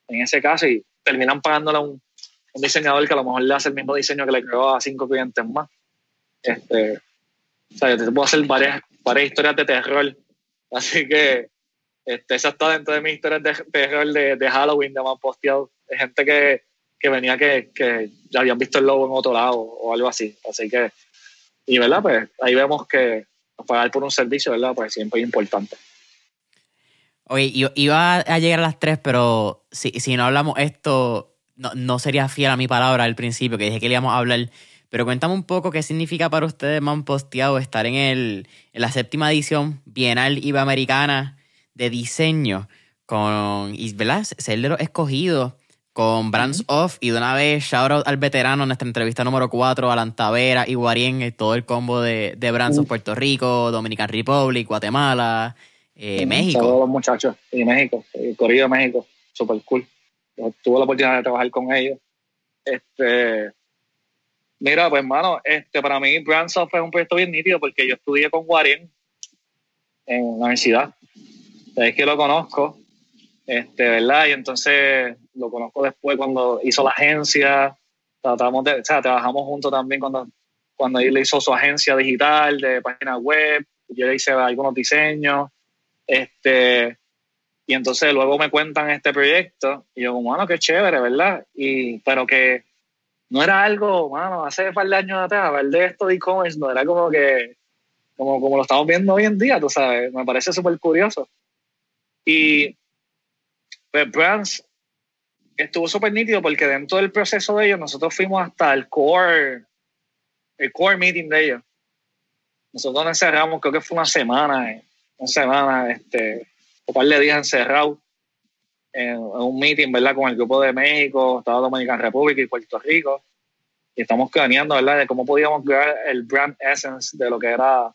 [SPEAKER 2] En ese caso, y terminan pagándole a un, un diseñador que a lo mejor le hace el mismo diseño que le creó a cinco clientes más. Este, o sea, yo te puedo hacer varias, varias historias de terror. Así que este, esa está dentro de mis historias de terror de, de Halloween, de más posteado. De gente que, que venía que, que, ya habían visto el logo en otro lado o algo así. Así que, y verdad, pues ahí vemos que pagar por un servicio, ¿verdad? Pues siempre es importante.
[SPEAKER 1] Oye, iba a llegar a las tres, pero si, si no hablamos esto, no, no sería fiel a mi palabra al principio, que dije que le íbamos a hablar. Pero cuéntame un poco qué significa para ustedes, man posteado, estar en, el, en la séptima edición Bienal Iberoamericana de Diseño, con, y, ¿verdad? Ser de los escogidos con Brands Off y de una vez shout out al veterano en nuestra entrevista número 4, Alan Tavera y Guarien, todo el combo de, de Brands of Puerto Rico, Dominican Republic, Guatemala, eh, México.
[SPEAKER 2] Todos los muchachos, y México, el Corrido de México, super cool. tuve la oportunidad de trabajar con ellos. Este, mira, pues hermano, este, para mí Brands Off es un proyecto bien nítido porque yo estudié con Guarien en la universidad. Es que lo conozco este, ¿verdad? Y entonces lo conozco después cuando hizo la agencia, tratamos de, o sea, trabajamos juntos también cuando, cuando él hizo su agencia digital de página web, yo le hice algunos diseños, este, y entonces luego me cuentan este proyecto, y yo como, bueno, qué chévere, ¿verdad? Y, pero que no era algo, mano, hace un par de años atrás, hablar de esto de e-commerce no era como que, como, como lo estamos viendo hoy en día, tú sabes, me parece súper curioso. Y pues Brands estuvo súper nítido porque dentro del proceso de ellos nosotros fuimos hasta el core, el core meeting de ellos. Nosotros nos encerramos, creo que fue una semana, una semana, este, o par de días encerrados en, un meeting, ¿verdad? Con el grupo de México, Estados Dominicana República y Puerto Rico. Y estamos planeando, ¿verdad? De cómo podíamos crear el brand essence de lo que era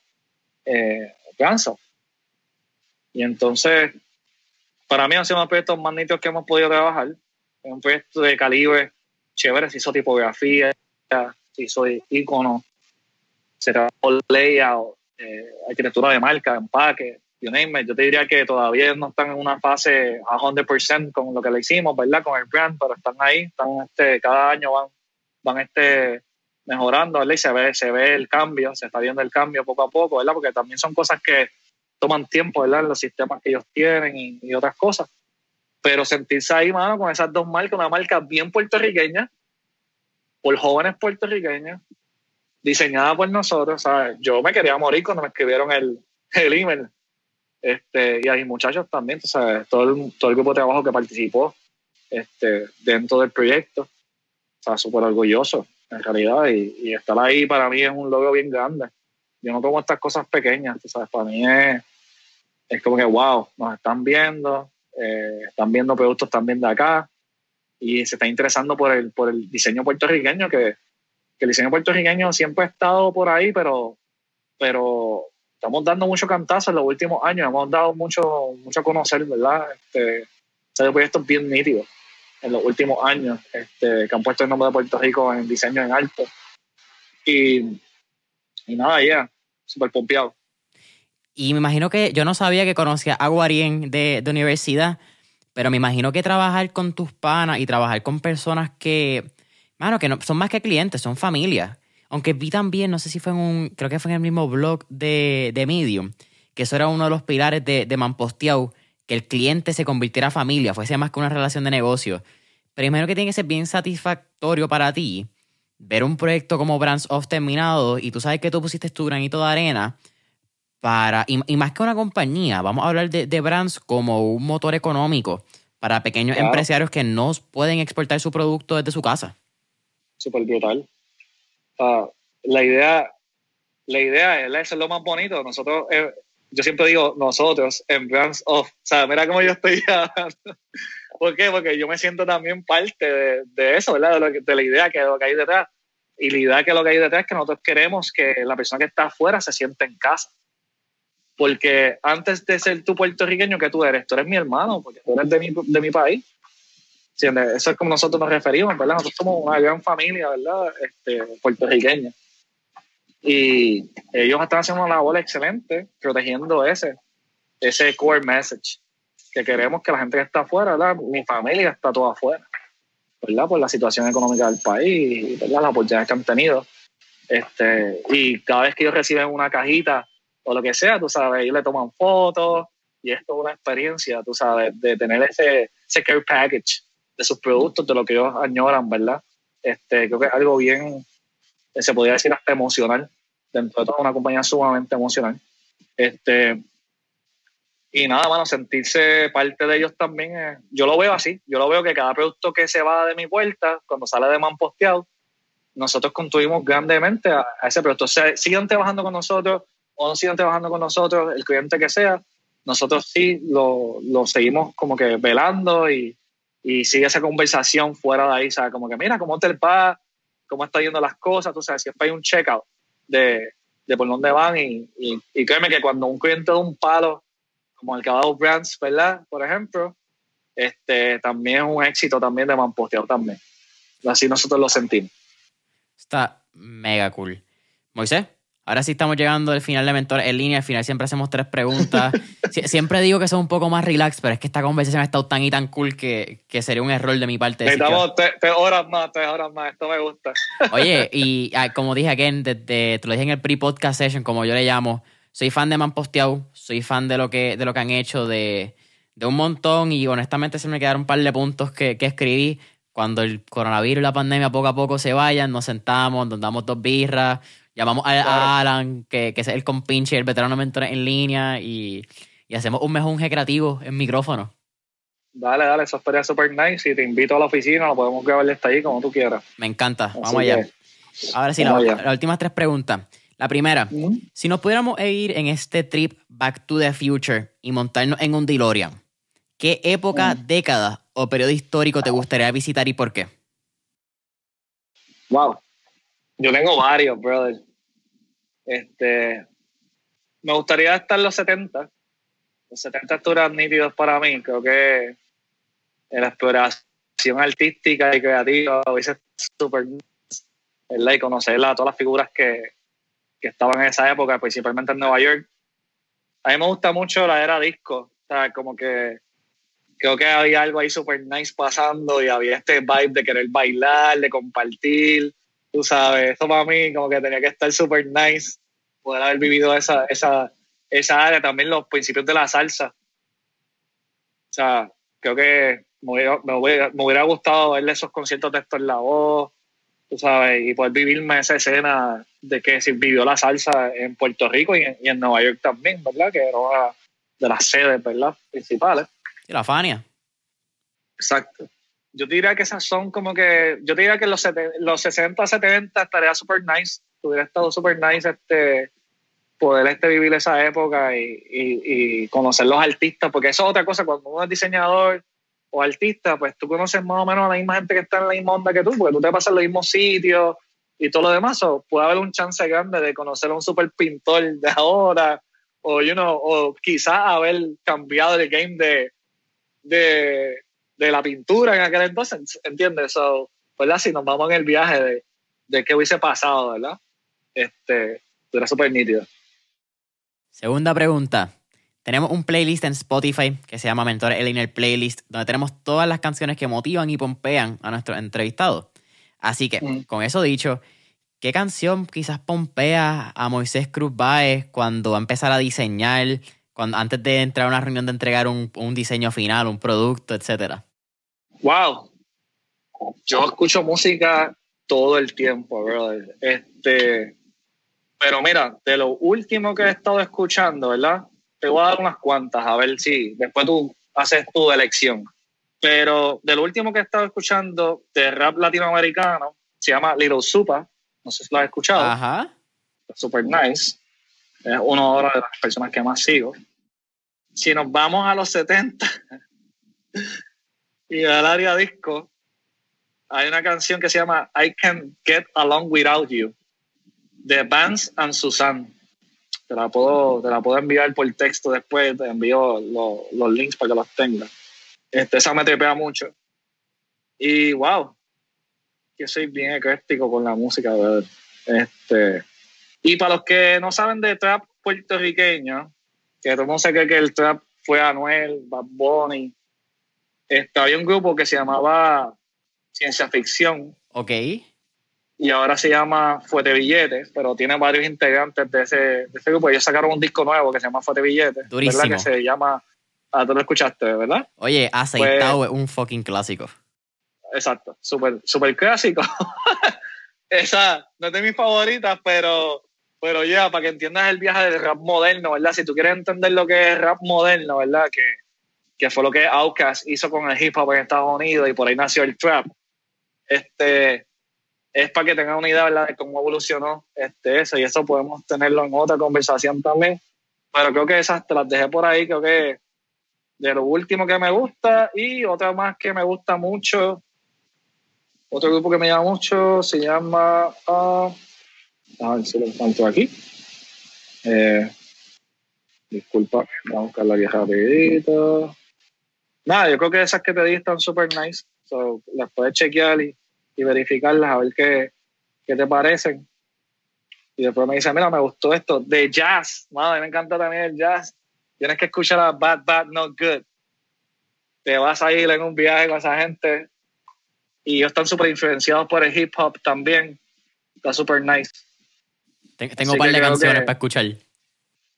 [SPEAKER 2] eh, Y entonces para mí han sido unos proyectos más nítidos que hemos podido trabajar. Es un proyecto de calibre chévere, se hizo tipografía, se hizo icono, se trabajó layout, eh, arquitectura de marca, empaque, you name Yo te diría que todavía no están en una fase a 100% con lo que le hicimos, ¿verdad? Con el brand, pero están ahí, están este, cada año van, van este, mejorando, ¿verdad? Y se ve, se ve el cambio, se está viendo el cambio poco a poco, ¿verdad? Porque también son cosas que toman tiempo, ¿verdad? En los sistemas que ellos tienen y, otras cosas. Pero sentirse ahí, mano, con esas dos marcas, una marca bien puertorriqueña, por jóvenes puertorriqueños, diseñada por nosotros, ¿sabes? Yo me quería morir cuando me escribieron el, el email. Este, y hay muchachos también, ¿sabes? Todo el, todo el grupo de trabajo que participó este, dentro del proyecto. Sea, súper orgulloso, en realidad. Y, y estar ahí para mí es un logro bien grande. Yo no tomo estas cosas pequeñas, ¿sabes? Para mí es, es como que, wow, nos están viendo, eh, están viendo productos también de acá y se está interesando por el, por el diseño puertorriqueño, que, que el diseño puertorriqueño siempre ha estado por ahí, pero, pero estamos dando mucho cantazo en los últimos años, hemos dado mucho, mucho a conocer, ¿verdad? Este, hay proyectos bien nítidos en los últimos años este, que han puesto el nombre de Puerto Rico en diseño en alto. Y, y nada, ya, súper pompeado.
[SPEAKER 1] Y me imagino que yo no sabía que conocía a Guarien de, de universidad, pero me imagino que trabajar con tus panas y trabajar con personas que, mano, que no, son más que clientes, son familias. Aunque vi también, no sé si fue en un, creo que fue en el mismo blog de, de Medium, que eso era uno de los pilares de, de Manposteado, que el cliente se convirtiera en familia, fuese más que una relación de negocio. Pero imagino que tiene que ser bien satisfactorio para ti ver un proyecto como Brands of terminado y tú sabes que tú pusiste tu granito de arena para, y, más que una compañía, vamos a hablar de, de brands como un motor económico para pequeños empresarios que no pueden exportar su producto desde su casa.
[SPEAKER 2] Súper brutal. La idea, la idea es, lo más bonito. Nosotros, eh, yo siempre digo nosotros en Brands of, o sea, mira cómo yo estoy ¿Por qué? Porque yo me siento también parte de, eso, ¿verdad? De, de, la idea que lo que hay detrás. Y la idea que lo que hay detrás es que nosotros queremos que la persona que está afuera se sienta en casa porque antes de ser tú puertorriqueño, que tú eres? Tú eres mi hermano, porque tú eres de mi, de mi país. Eso es como nosotros nos referimos, ¿verdad? Nosotros somos una gran familia, ¿verdad? Este, puertorriqueña. Y ellos están haciendo una labor excelente protegiendo ese, ese core message que queremos que la gente que está afuera, ¿verdad? mi familia está toda afuera, ¿verdad? Por la situación económica del país, ¿verdad? Las oportunidades que han tenido. Este, y cada vez que ellos reciben una cajita o lo que sea, tú sabes, ellos le toman fotos y esto es una experiencia, tú sabes, de tener ese, ese care package de sus productos, de lo que ellos añoran, ¿verdad? Este, creo que es algo bien, se podría decir hasta emocional, dentro de toda una compañía sumamente emocional. Este, y nada, mano, sentirse parte de ellos también, yo lo veo así, yo lo veo que cada producto que se va de mi puerta, cuando sale de man posteado, nosotros construimos grandemente a, ese producto. O sea, sigan trabajando con nosotros o no sigan trabajando con nosotros, el cliente que sea, nosotros sí lo, lo seguimos como que velando y, y, sigue esa conversación fuera de ahí, ¿sabes? Como que mira cómo te va, cómo está yendo las cosas, tú sabes, siempre hay un checkout de, de por dónde van y, y, créeme que cuando un cliente da un palo, como el Cabado Brands, ¿verdad? Por ejemplo, este, también es un éxito también de Manposteado también. Así nosotros lo sentimos.
[SPEAKER 1] Está mega cool. Moisés, ahora sí estamos llegando al final de Mentor en línea. Al final siempre hacemos tres preguntas. siempre digo que son un poco más relax, pero es que esta conversación ha estado tan y tan cool que, que sería un error de mi parte.
[SPEAKER 2] Necesitamos tres, horas más, tres horas más. Esto me gusta.
[SPEAKER 1] Oye, y ah, como dije aquí, desde, te lo dije en el pre-podcast session, como yo le llamo, soy fan de Man Posteado, soy fan de lo que, de lo que han hecho, de, de un montón y honestamente se me quedaron un par de puntos que, que escribí cuando el coronavirus y la pandemia poco a poco se vayan, nos sentamos, nos damos dos birras, llamamos a, Alan, que, que, es el compinche, el veterano mentor en línea, y, y hacemos un mejunje creativo en micrófono.
[SPEAKER 2] Dale, dale, eso estaría súper nice. Y te invito a la oficina, lo podemos grabar desde ahí como tú quieras.
[SPEAKER 1] Me encanta, vamos allá. Ahora sí, las últimas tres preguntas. La primera, si nos pudiéramos ir en este trip Back to the Future y montarnos en un DeLorean, ¿qué época, década o periodo histórico te gustaría visitar y por qué?
[SPEAKER 2] Wow. Yo tengo varios, brother. Este, me gustaría estar en los 70. Los 70 eran nítidos para mí. Creo que la exploración artística y creativa hubiese súper, ¿verdad? Y conocerla, todas las figuras que, que estaban en esa época, principalmente en Nueva York. A mí me gusta mucho la era disco. O sea, como que creo que había algo ahí súper nice pasando y había este vibe de querer bailar, de compartir, tú sabes, eso para mí como que tenía que estar súper nice, poder haber vivido esa, esa, esa área, también los principios de la salsa. O sea, creo que me hubiera, me hubiera, gustado verle esos conciertos de en La Voz, tú sabes, y poder vivirme esa escena de que se vivió la salsa en Puerto Rico y en, y en Nueva York también, ¿verdad? Que era una de las sedes, ¿verdad? Principales
[SPEAKER 1] la Fania.
[SPEAKER 2] Exacto. Yo diría que esas son como que, yo diría que los, los 60, 70 estaría super nice, hubiera estado super nice este, poder este, vivir esa época y, y, conocer los artistas, porque eso es otra cosa, cuando uno es diseñador o artista, pues tú conoces más o menos a la misma gente que está en la misma onda que tú, porque tú te pasas en los mismos sitios y todo lo demás, o puede haber un chance grande de conocer a un super pintor de ahora, o, you know, o quizás haber cambiado el game de de, de la pintura en aquel entonces, ¿entiendes? So, ¿verdad? Si nos vamos en el viaje de, de qué hubiese pasado, ¿verdad? Este, era súper nítido.
[SPEAKER 1] Segunda pregunta. Tenemos un playlist en Spotify que se llama Mentor el Playlist, donde tenemos todas las canciones que motivan y pompean a nuestros entrevistados. Así que, mm. con eso dicho, ¿qué canción quizás pompea a Moisés Cruz Baez cuando va a empezar a diseñar antes de entrar a una reunión de entregar un, diseño final, un producto, etcétera?
[SPEAKER 2] Wow. Yo escucho música todo el tiempo, brother. Este, pero mira, de lo último que he estado escuchando, ¿verdad? Te voy a dar unas cuantas, a ver si después tú haces tu elección. Pero de lo último que he estado escuchando de rap latinoamericano, se llama Little Supa. No sé si lo has escuchado.
[SPEAKER 1] Ajá.
[SPEAKER 2] Super nice. Es uno de las personas que más sigo si nos vamos a los 70 y al área disco, hay una canción que se llama I Can Get Along Without You, de Vance and Susan. Te la puedo, te la puedo enviar por texto después, te envío los links para que los tengas. Este, esa me trepea mucho. Y wow, que soy bien ecléctico con la música, Este, y para los que no saben de trap puertorriqueño, que todo el mundo se cree que el trap fue Anuel, Bad Bunny. Este, había un grupo que se llamaba Ciencia Ficción.
[SPEAKER 1] Ok.
[SPEAKER 2] Y ahora se llama Fuete Billetes, pero tiene varios integrantes de ese, de ese grupo. Ellos sacaron un disco nuevo que se llama Fuete Billetes.
[SPEAKER 1] Durísimo.
[SPEAKER 2] ¿Verdad? Que se llama... Ah, tú lo escuchaste, ¿verdad?
[SPEAKER 1] Oye, aceitado es un fucking clásico.
[SPEAKER 2] Exacto, súper super clásico. Esa no es de mis favoritas, pero, pero ya, para que entiendas el viaje del rap moderno, ¿verdad? Si tú quieres entender lo que es rap moderno, ¿verdad? Que, que fue lo que Outkast hizo con el hip hop en Estados Unidos y por ahí nació el trap. Este, es para que tengan una idea, ¿verdad? De cómo evolucionó este, eso y eso podemos tenerlo en otra conversación también. Pero creo que esas te las dejé por ahí, creo que de lo último que me gusta y otra más que me gusta mucho otro grupo que me llama mucho se llama. Uh, a ver si lo encuentro aquí. Eh, disculpa, vamos a buscar la vieja rapidito. Nada, yo creo que esas que te di están super nice. So, las puedes chequear y, y verificarlas a ver qué, qué, te parecen. Y después me dice, mira, me gustó esto. De jazz. Madre, me encanta también el jazz. Tienes que escuchar a Bad Bad Not Good. Te vas a ir en un viaje con esa gente y ellos están súper influenciados por el hip hop también. Está súper nice.
[SPEAKER 1] Tengo un par de canciones para escuchar.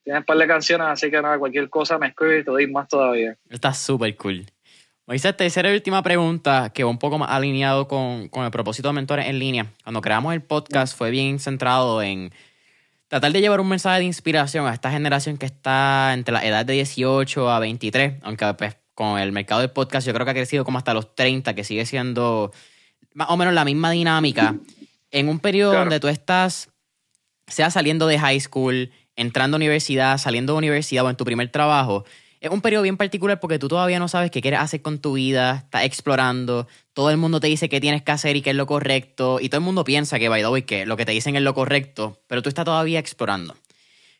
[SPEAKER 2] Tienes un par de canciones, así que nada, cualquier cosa me escribe y te doy más todavía.
[SPEAKER 1] Está súper cool. Moisés, tercera y última pregunta, que va un poco más alineado con, con el propósito de Mentores en Línea. Cuando creamos el podcast fue bien centrado en tratar de llevar un mensaje de inspiración a esta generación que está entre la edad de 18 a 23, aunque pues, con el mercado del podcast, yo creo que ha crecido como hasta los 30, que sigue siendo más o menos la misma dinámica. En un periodo donde tú estás, sea saliendo de high school, entrando a universidad, saliendo de universidad o en tu primer trabajo, es un periodo bien particular porque tú todavía no sabes qué quieres hacer con tu vida, estás explorando, todo el mundo te dice qué tienes que hacer y qué es lo correcto, y todo el mundo piensa que, by the que lo que te dicen es lo correcto, pero tú estás todavía explorando.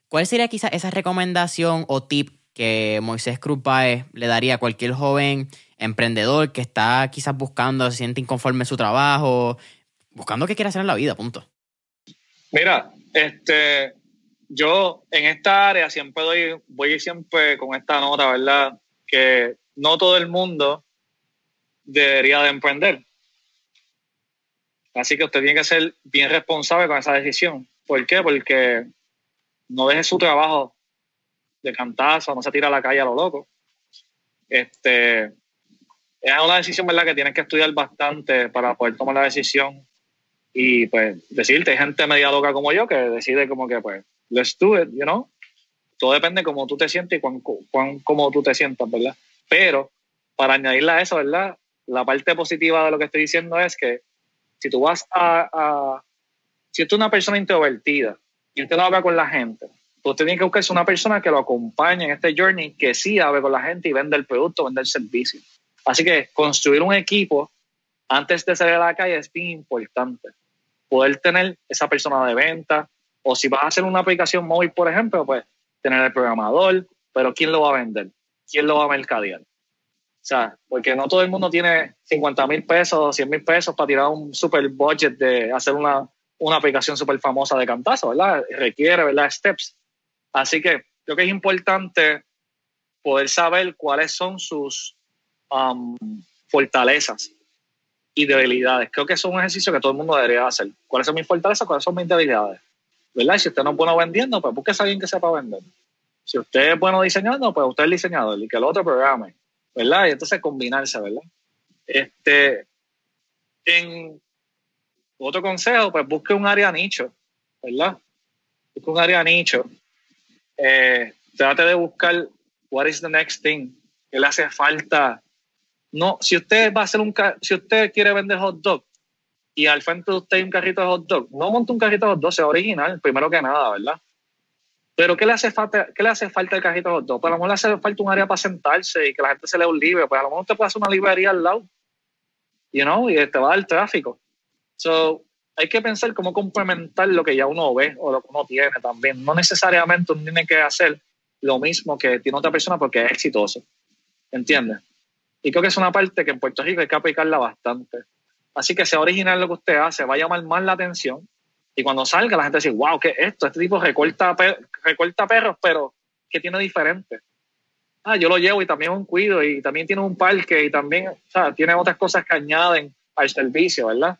[SPEAKER 1] ¿Cuál sería quizás esa recomendación o tip que Moisés Cruz le daría a cualquier joven emprendedor que está quizás buscando, se siente inconforme en su trabajo, buscando qué quiere hacer en la vida, punto?
[SPEAKER 2] Mira, este, yo en esta área siempre doy, voy siempre con esta nota, ¿verdad? Que no todo el mundo debería de emprender. Así que usted tiene que ser bien responsable con esa decisión. ¿Por qué? Porque no deje su trabajo de cantazo, no se tira a la calle a lo loco. Este, es una decisión, ¿verdad?, que tienes que estudiar bastante para poder tomar la decisión y, pues, decirte, hay gente media loca como yo que decide como que, pues, let's do it, you know. Todo depende de cómo tú te sientes y cuán, cuán cómo tú te sientas, ¿verdad? Pero, para añadirle a eso, ¿verdad? La parte positiva de lo que estoy diciendo es que si tú vas a, a si tú eres una persona introvertida y usted no habla con la gente, usted tiene que buscarse una persona que lo acompañe en este journey, que sí hable con la gente y vende el producto, vende el servicio. Así que construir un equipo antes de salir a la calle es bien importante. Poder tener esa persona de venta, o si vas a hacer una aplicación móvil, por ejemplo, pues tener el programador, pero ¿quién lo va a vender? ¿Quién lo va a mercadear? O sea, porque no todo el mundo tiene 50 mil pesos, 100 mil pesos para tirar un super budget de hacer una, una aplicación súper famosa de cantazo, ¿verdad? Requiere, ¿verdad? Steps. Así que creo que es importante poder saber cuáles son sus um, fortalezas y debilidades. Creo que es un ejercicio que todo el mundo debería hacer. ¿Cuáles son mis fortalezas? ¿Cuáles son mis debilidades? ¿Verdad? Si usted no es bueno vendiendo, pues busque a alguien que sepa vender. Si usted es bueno diseñando, pues usted es el diseñador y que el otro programe. ¿Verdad? Y entonces combinarse, ¿verdad? Este, en otro consejo, pues busque un área nicho, ¿verdad? Busque un área nicho eh, trate de buscar what is the next thing que le hace falta. No, si usted va a hacer un si usted quiere vender hot dog y al frente de usted hay un carrito de hot dog, no monte un carrito de hot dog, sea original, primero que nada, ¿verdad? Pero ¿qué le hace falta, qué le hace falta el carrito de hot dog? Pues a lo mejor le hace falta un área para sentarse y que la gente se lea un libro, pues a lo mejor usted puede hacer una librería al lado, you know, y te va a dar tráfico. So, hay que pensar cómo complementar lo que ya uno ve o lo que uno tiene también. No necesariamente uno tiene que hacer lo mismo que tiene otra persona porque es exitoso. ¿Entiendes? Y creo que es una parte que en Puerto Rico hay que aplicarla bastante. Así que sea original lo que usted hace, va a llamar más la atención. Y cuando salga, la gente dice, wow, ¿qué es esto? Este tipo recorta, recorta perros, pero ¿qué tiene diferente? Ah, yo lo llevo y también un cuido y también tiene un parque y también, o sea, tiene otras cosas que añaden al servicio, ¿verdad?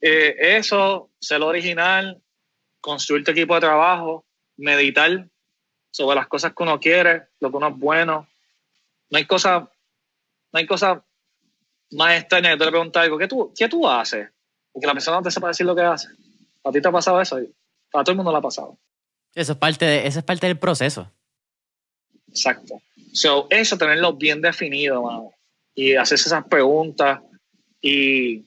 [SPEAKER 2] Eh, eso, ser original, construir tu equipo de trabajo, meditar sobre las cosas que uno quiere, lo que uno es bueno. No hay cosa, no hay cosa más extraña que tú le preguntas algo, ¿qué tú, ¿qué tú haces? Y que la persona no te sepa decir lo que hace. ¿A ti te ha pasado eso? A todo el mundo le ha pasado.
[SPEAKER 1] Eso es parte, de, eso es parte del proceso.
[SPEAKER 2] Exacto. So, eso, tenerlo bien definido, mano. Y hacerse esas preguntas. Y,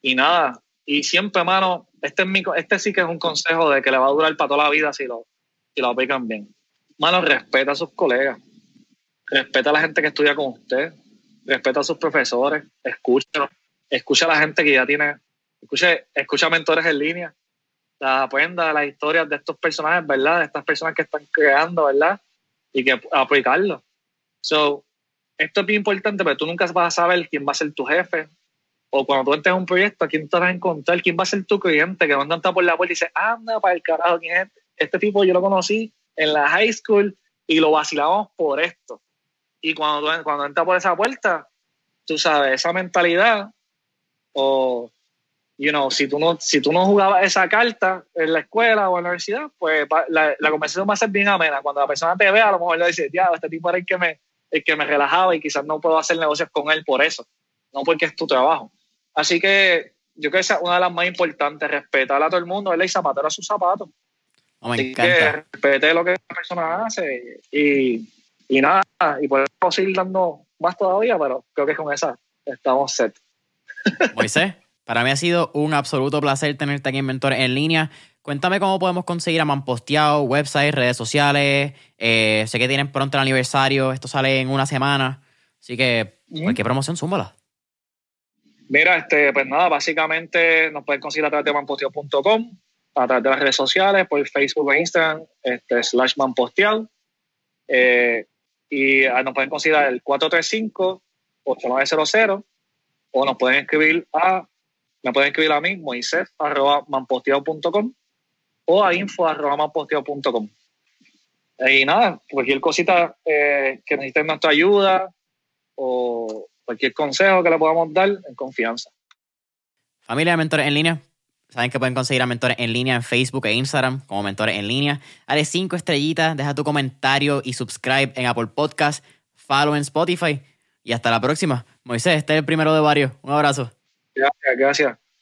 [SPEAKER 2] y nada. Y siempre, mano, este, es mi, este sí que es un consejo de que le va a durar para toda la vida si lo, si lo aplican bien. Mano, respeta a sus colegas. Respeta a la gente que estudia con usted. Respeta a sus profesores. Escucha. Escucha a la gente que ya tiene. Escucha, escucha mentores en línea aprenda las historias de estos personajes, ¿verdad? De estas personas que están creando, ¿verdad? Y que aplicarlo. So, esto es bien importante, pero tú nunca vas a saber quién va a ser tu jefe. O cuando tú entres en un proyecto, ¿a quién te vas a encontrar? ¿Quién va a ser tu cliente? Que no anda por la puerta y dice, anda para el carajo, ¿quién es este? Este tipo yo lo conocí en la high school y lo vacilamos por esto. Y cuando, cuando entra por esa puerta, tú sabes, esa mentalidad o you know, si tú no, si tú no jugabas esa carta en la escuela o en la universidad, pues la, la conversación va a ser bien amena. Cuando la persona te vea, a lo mejor le dice, ya, este tipo era el que me, el que me relajaba y quizás no puedo hacer negocios con él por eso, no porque es tu trabajo. Así que yo creo que esa es una de las más importantes, respetar a todo el mundo, ¿verdad? Y zapatero a sus zapatos.
[SPEAKER 1] Oh, me encanta. Que
[SPEAKER 2] respete lo que la persona hace y, y nada, y seguir dando más todavía, pero creo que con esa estamos set.
[SPEAKER 1] Moisés. Para mí ha sido un absoluto placer tenerte aquí en en línea. Cuéntame cómo podemos conseguir a Manposteado, website, redes sociales. Eh, sé que tienen pronto el aniversario, esto sale en una semana. Así que, ¿qué promoción, súmala.
[SPEAKER 2] Mira, este, pues nada, básicamente nos pueden conseguir a través de manposteado.com, a través de las redes sociales, por Facebook e Instagram, este, slash manposteado. Eh, y ah, nos pueden conseguir el 435-8900 o nos pueden escribir a me pueden escribir a mí, moisés, arroba o a info, arroba Y nada, cualquier cosita eh, que necesiten nuestra ayuda o cualquier consejo que le podamos dar, en confianza.
[SPEAKER 1] Familia de Mentores en Línea, saben que pueden conseguir a Mentores en Línea en Facebook e Instagram como Mentores en Línea. Dale cinco estrellitas, deja tu comentario y subscribe en Apple Podcast, follow en Spotify. Y hasta la próxima. Moisés, este es el primero de varios. Un abrazo.
[SPEAKER 2] Gracias, gracias.